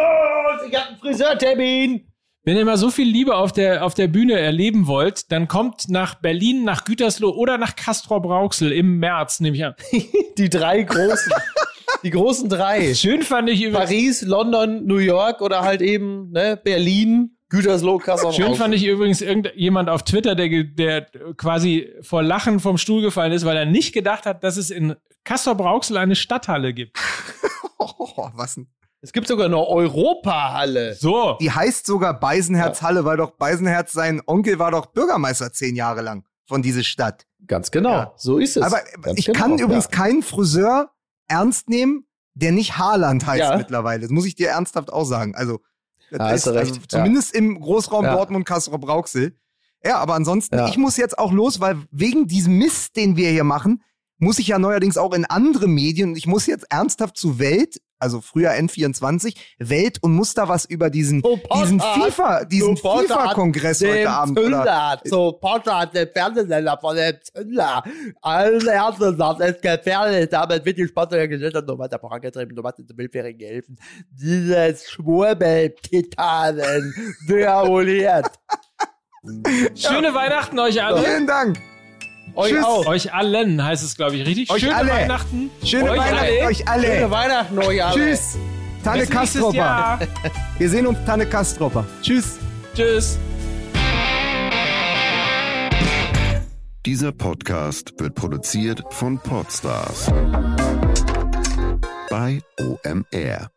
Speaker 2: Ich hab einen Friseurtermin!
Speaker 3: wenn ihr mal so viel Liebe auf der, auf der Bühne erleben wollt, dann kommt nach Berlin, nach Gütersloh oder nach Castrop Rauxel im März, nehme ich an. [laughs]
Speaker 2: Die drei großen. Die großen drei.
Speaker 3: Schön fand ich übrigens,
Speaker 2: Paris, London, New York oder halt eben ne, Berlin, Gütersloh, Kassel.
Speaker 3: schön fand ich übrigens irgendjemand auf Twitter, der, der quasi vor Lachen vom Stuhl gefallen ist, weil er nicht gedacht hat, dass es in Castrop Rauxel eine Stadthalle gibt.
Speaker 1: Oh, was denn?
Speaker 2: Es gibt sogar eine Europahalle.
Speaker 3: So.
Speaker 1: Die heißt sogar Beisenherz Halle, weil doch Beisenherz sein Onkel war doch Bürgermeister zehn Jahre lang von dieser Stadt.
Speaker 2: Ganz genau,
Speaker 1: Ja.
Speaker 2: so ist es.
Speaker 1: Aber
Speaker 2: Ganz
Speaker 1: ich
Speaker 2: genau,
Speaker 1: kann übrigens
Speaker 2: ja.
Speaker 1: keinen Friseur ernst nehmen, der nicht Haaland heißt
Speaker 2: Ja.
Speaker 1: mittlerweile. Das muss ich dir ernsthaft auch sagen. Also, das
Speaker 2: Ja, hast
Speaker 1: ist, also
Speaker 2: Ja.
Speaker 1: zumindest im Großraum
Speaker 2: Ja.
Speaker 1: Dortmund, Kassel, Brauxel. Ja, aber ansonsten,
Speaker 2: Ja.
Speaker 1: ich muss jetzt auch los, weil wegen diesem Mist, den wir hier machen, muss ich ja neuerdings auch in andere Medien und ich muss jetzt ernsthaft zu Welt, also früher N24, Welt und muss da was über diesen, diesen
Speaker 2: hat-
Speaker 1: FIFA, diesen
Speaker 2: hat
Speaker 1: FIFA-Kongress
Speaker 2: Den
Speaker 1: heute Abend. Oder?
Speaker 4: Zünder, so Potter, der Fernsehsender von dem Zünder. Als erstes, das ist gefährlich, damit wird die Sponsor der Gesellschaft noch weiter vorangetrieben, noch weiter zum Willfährigen helfen. Dieses Schwurbel-Titanen [laughs] demoliert.
Speaker 3: Schöne Weihnachten euch alle.
Speaker 1: Vielen Dank.
Speaker 2: Euch
Speaker 1: Tschüss.
Speaker 2: auch.
Speaker 3: Euch allen heißt es, glaube ich, richtig.
Speaker 1: Euch
Speaker 3: Schöne
Speaker 1: alle.
Speaker 3: Weihnachten.
Speaker 1: Schöne
Speaker 3: euch
Speaker 1: Weihnachten
Speaker 3: alle.
Speaker 1: euch alle.
Speaker 2: Schöne Weihnachten euch alle.
Speaker 1: Tschüss. Tanne Kastropper. [laughs] Wir sehen uns Tanne Kastropper. Tschüss.
Speaker 3: Tschüss.
Speaker 5: Dieser Podcast wird produziert von Podstars bei OMR.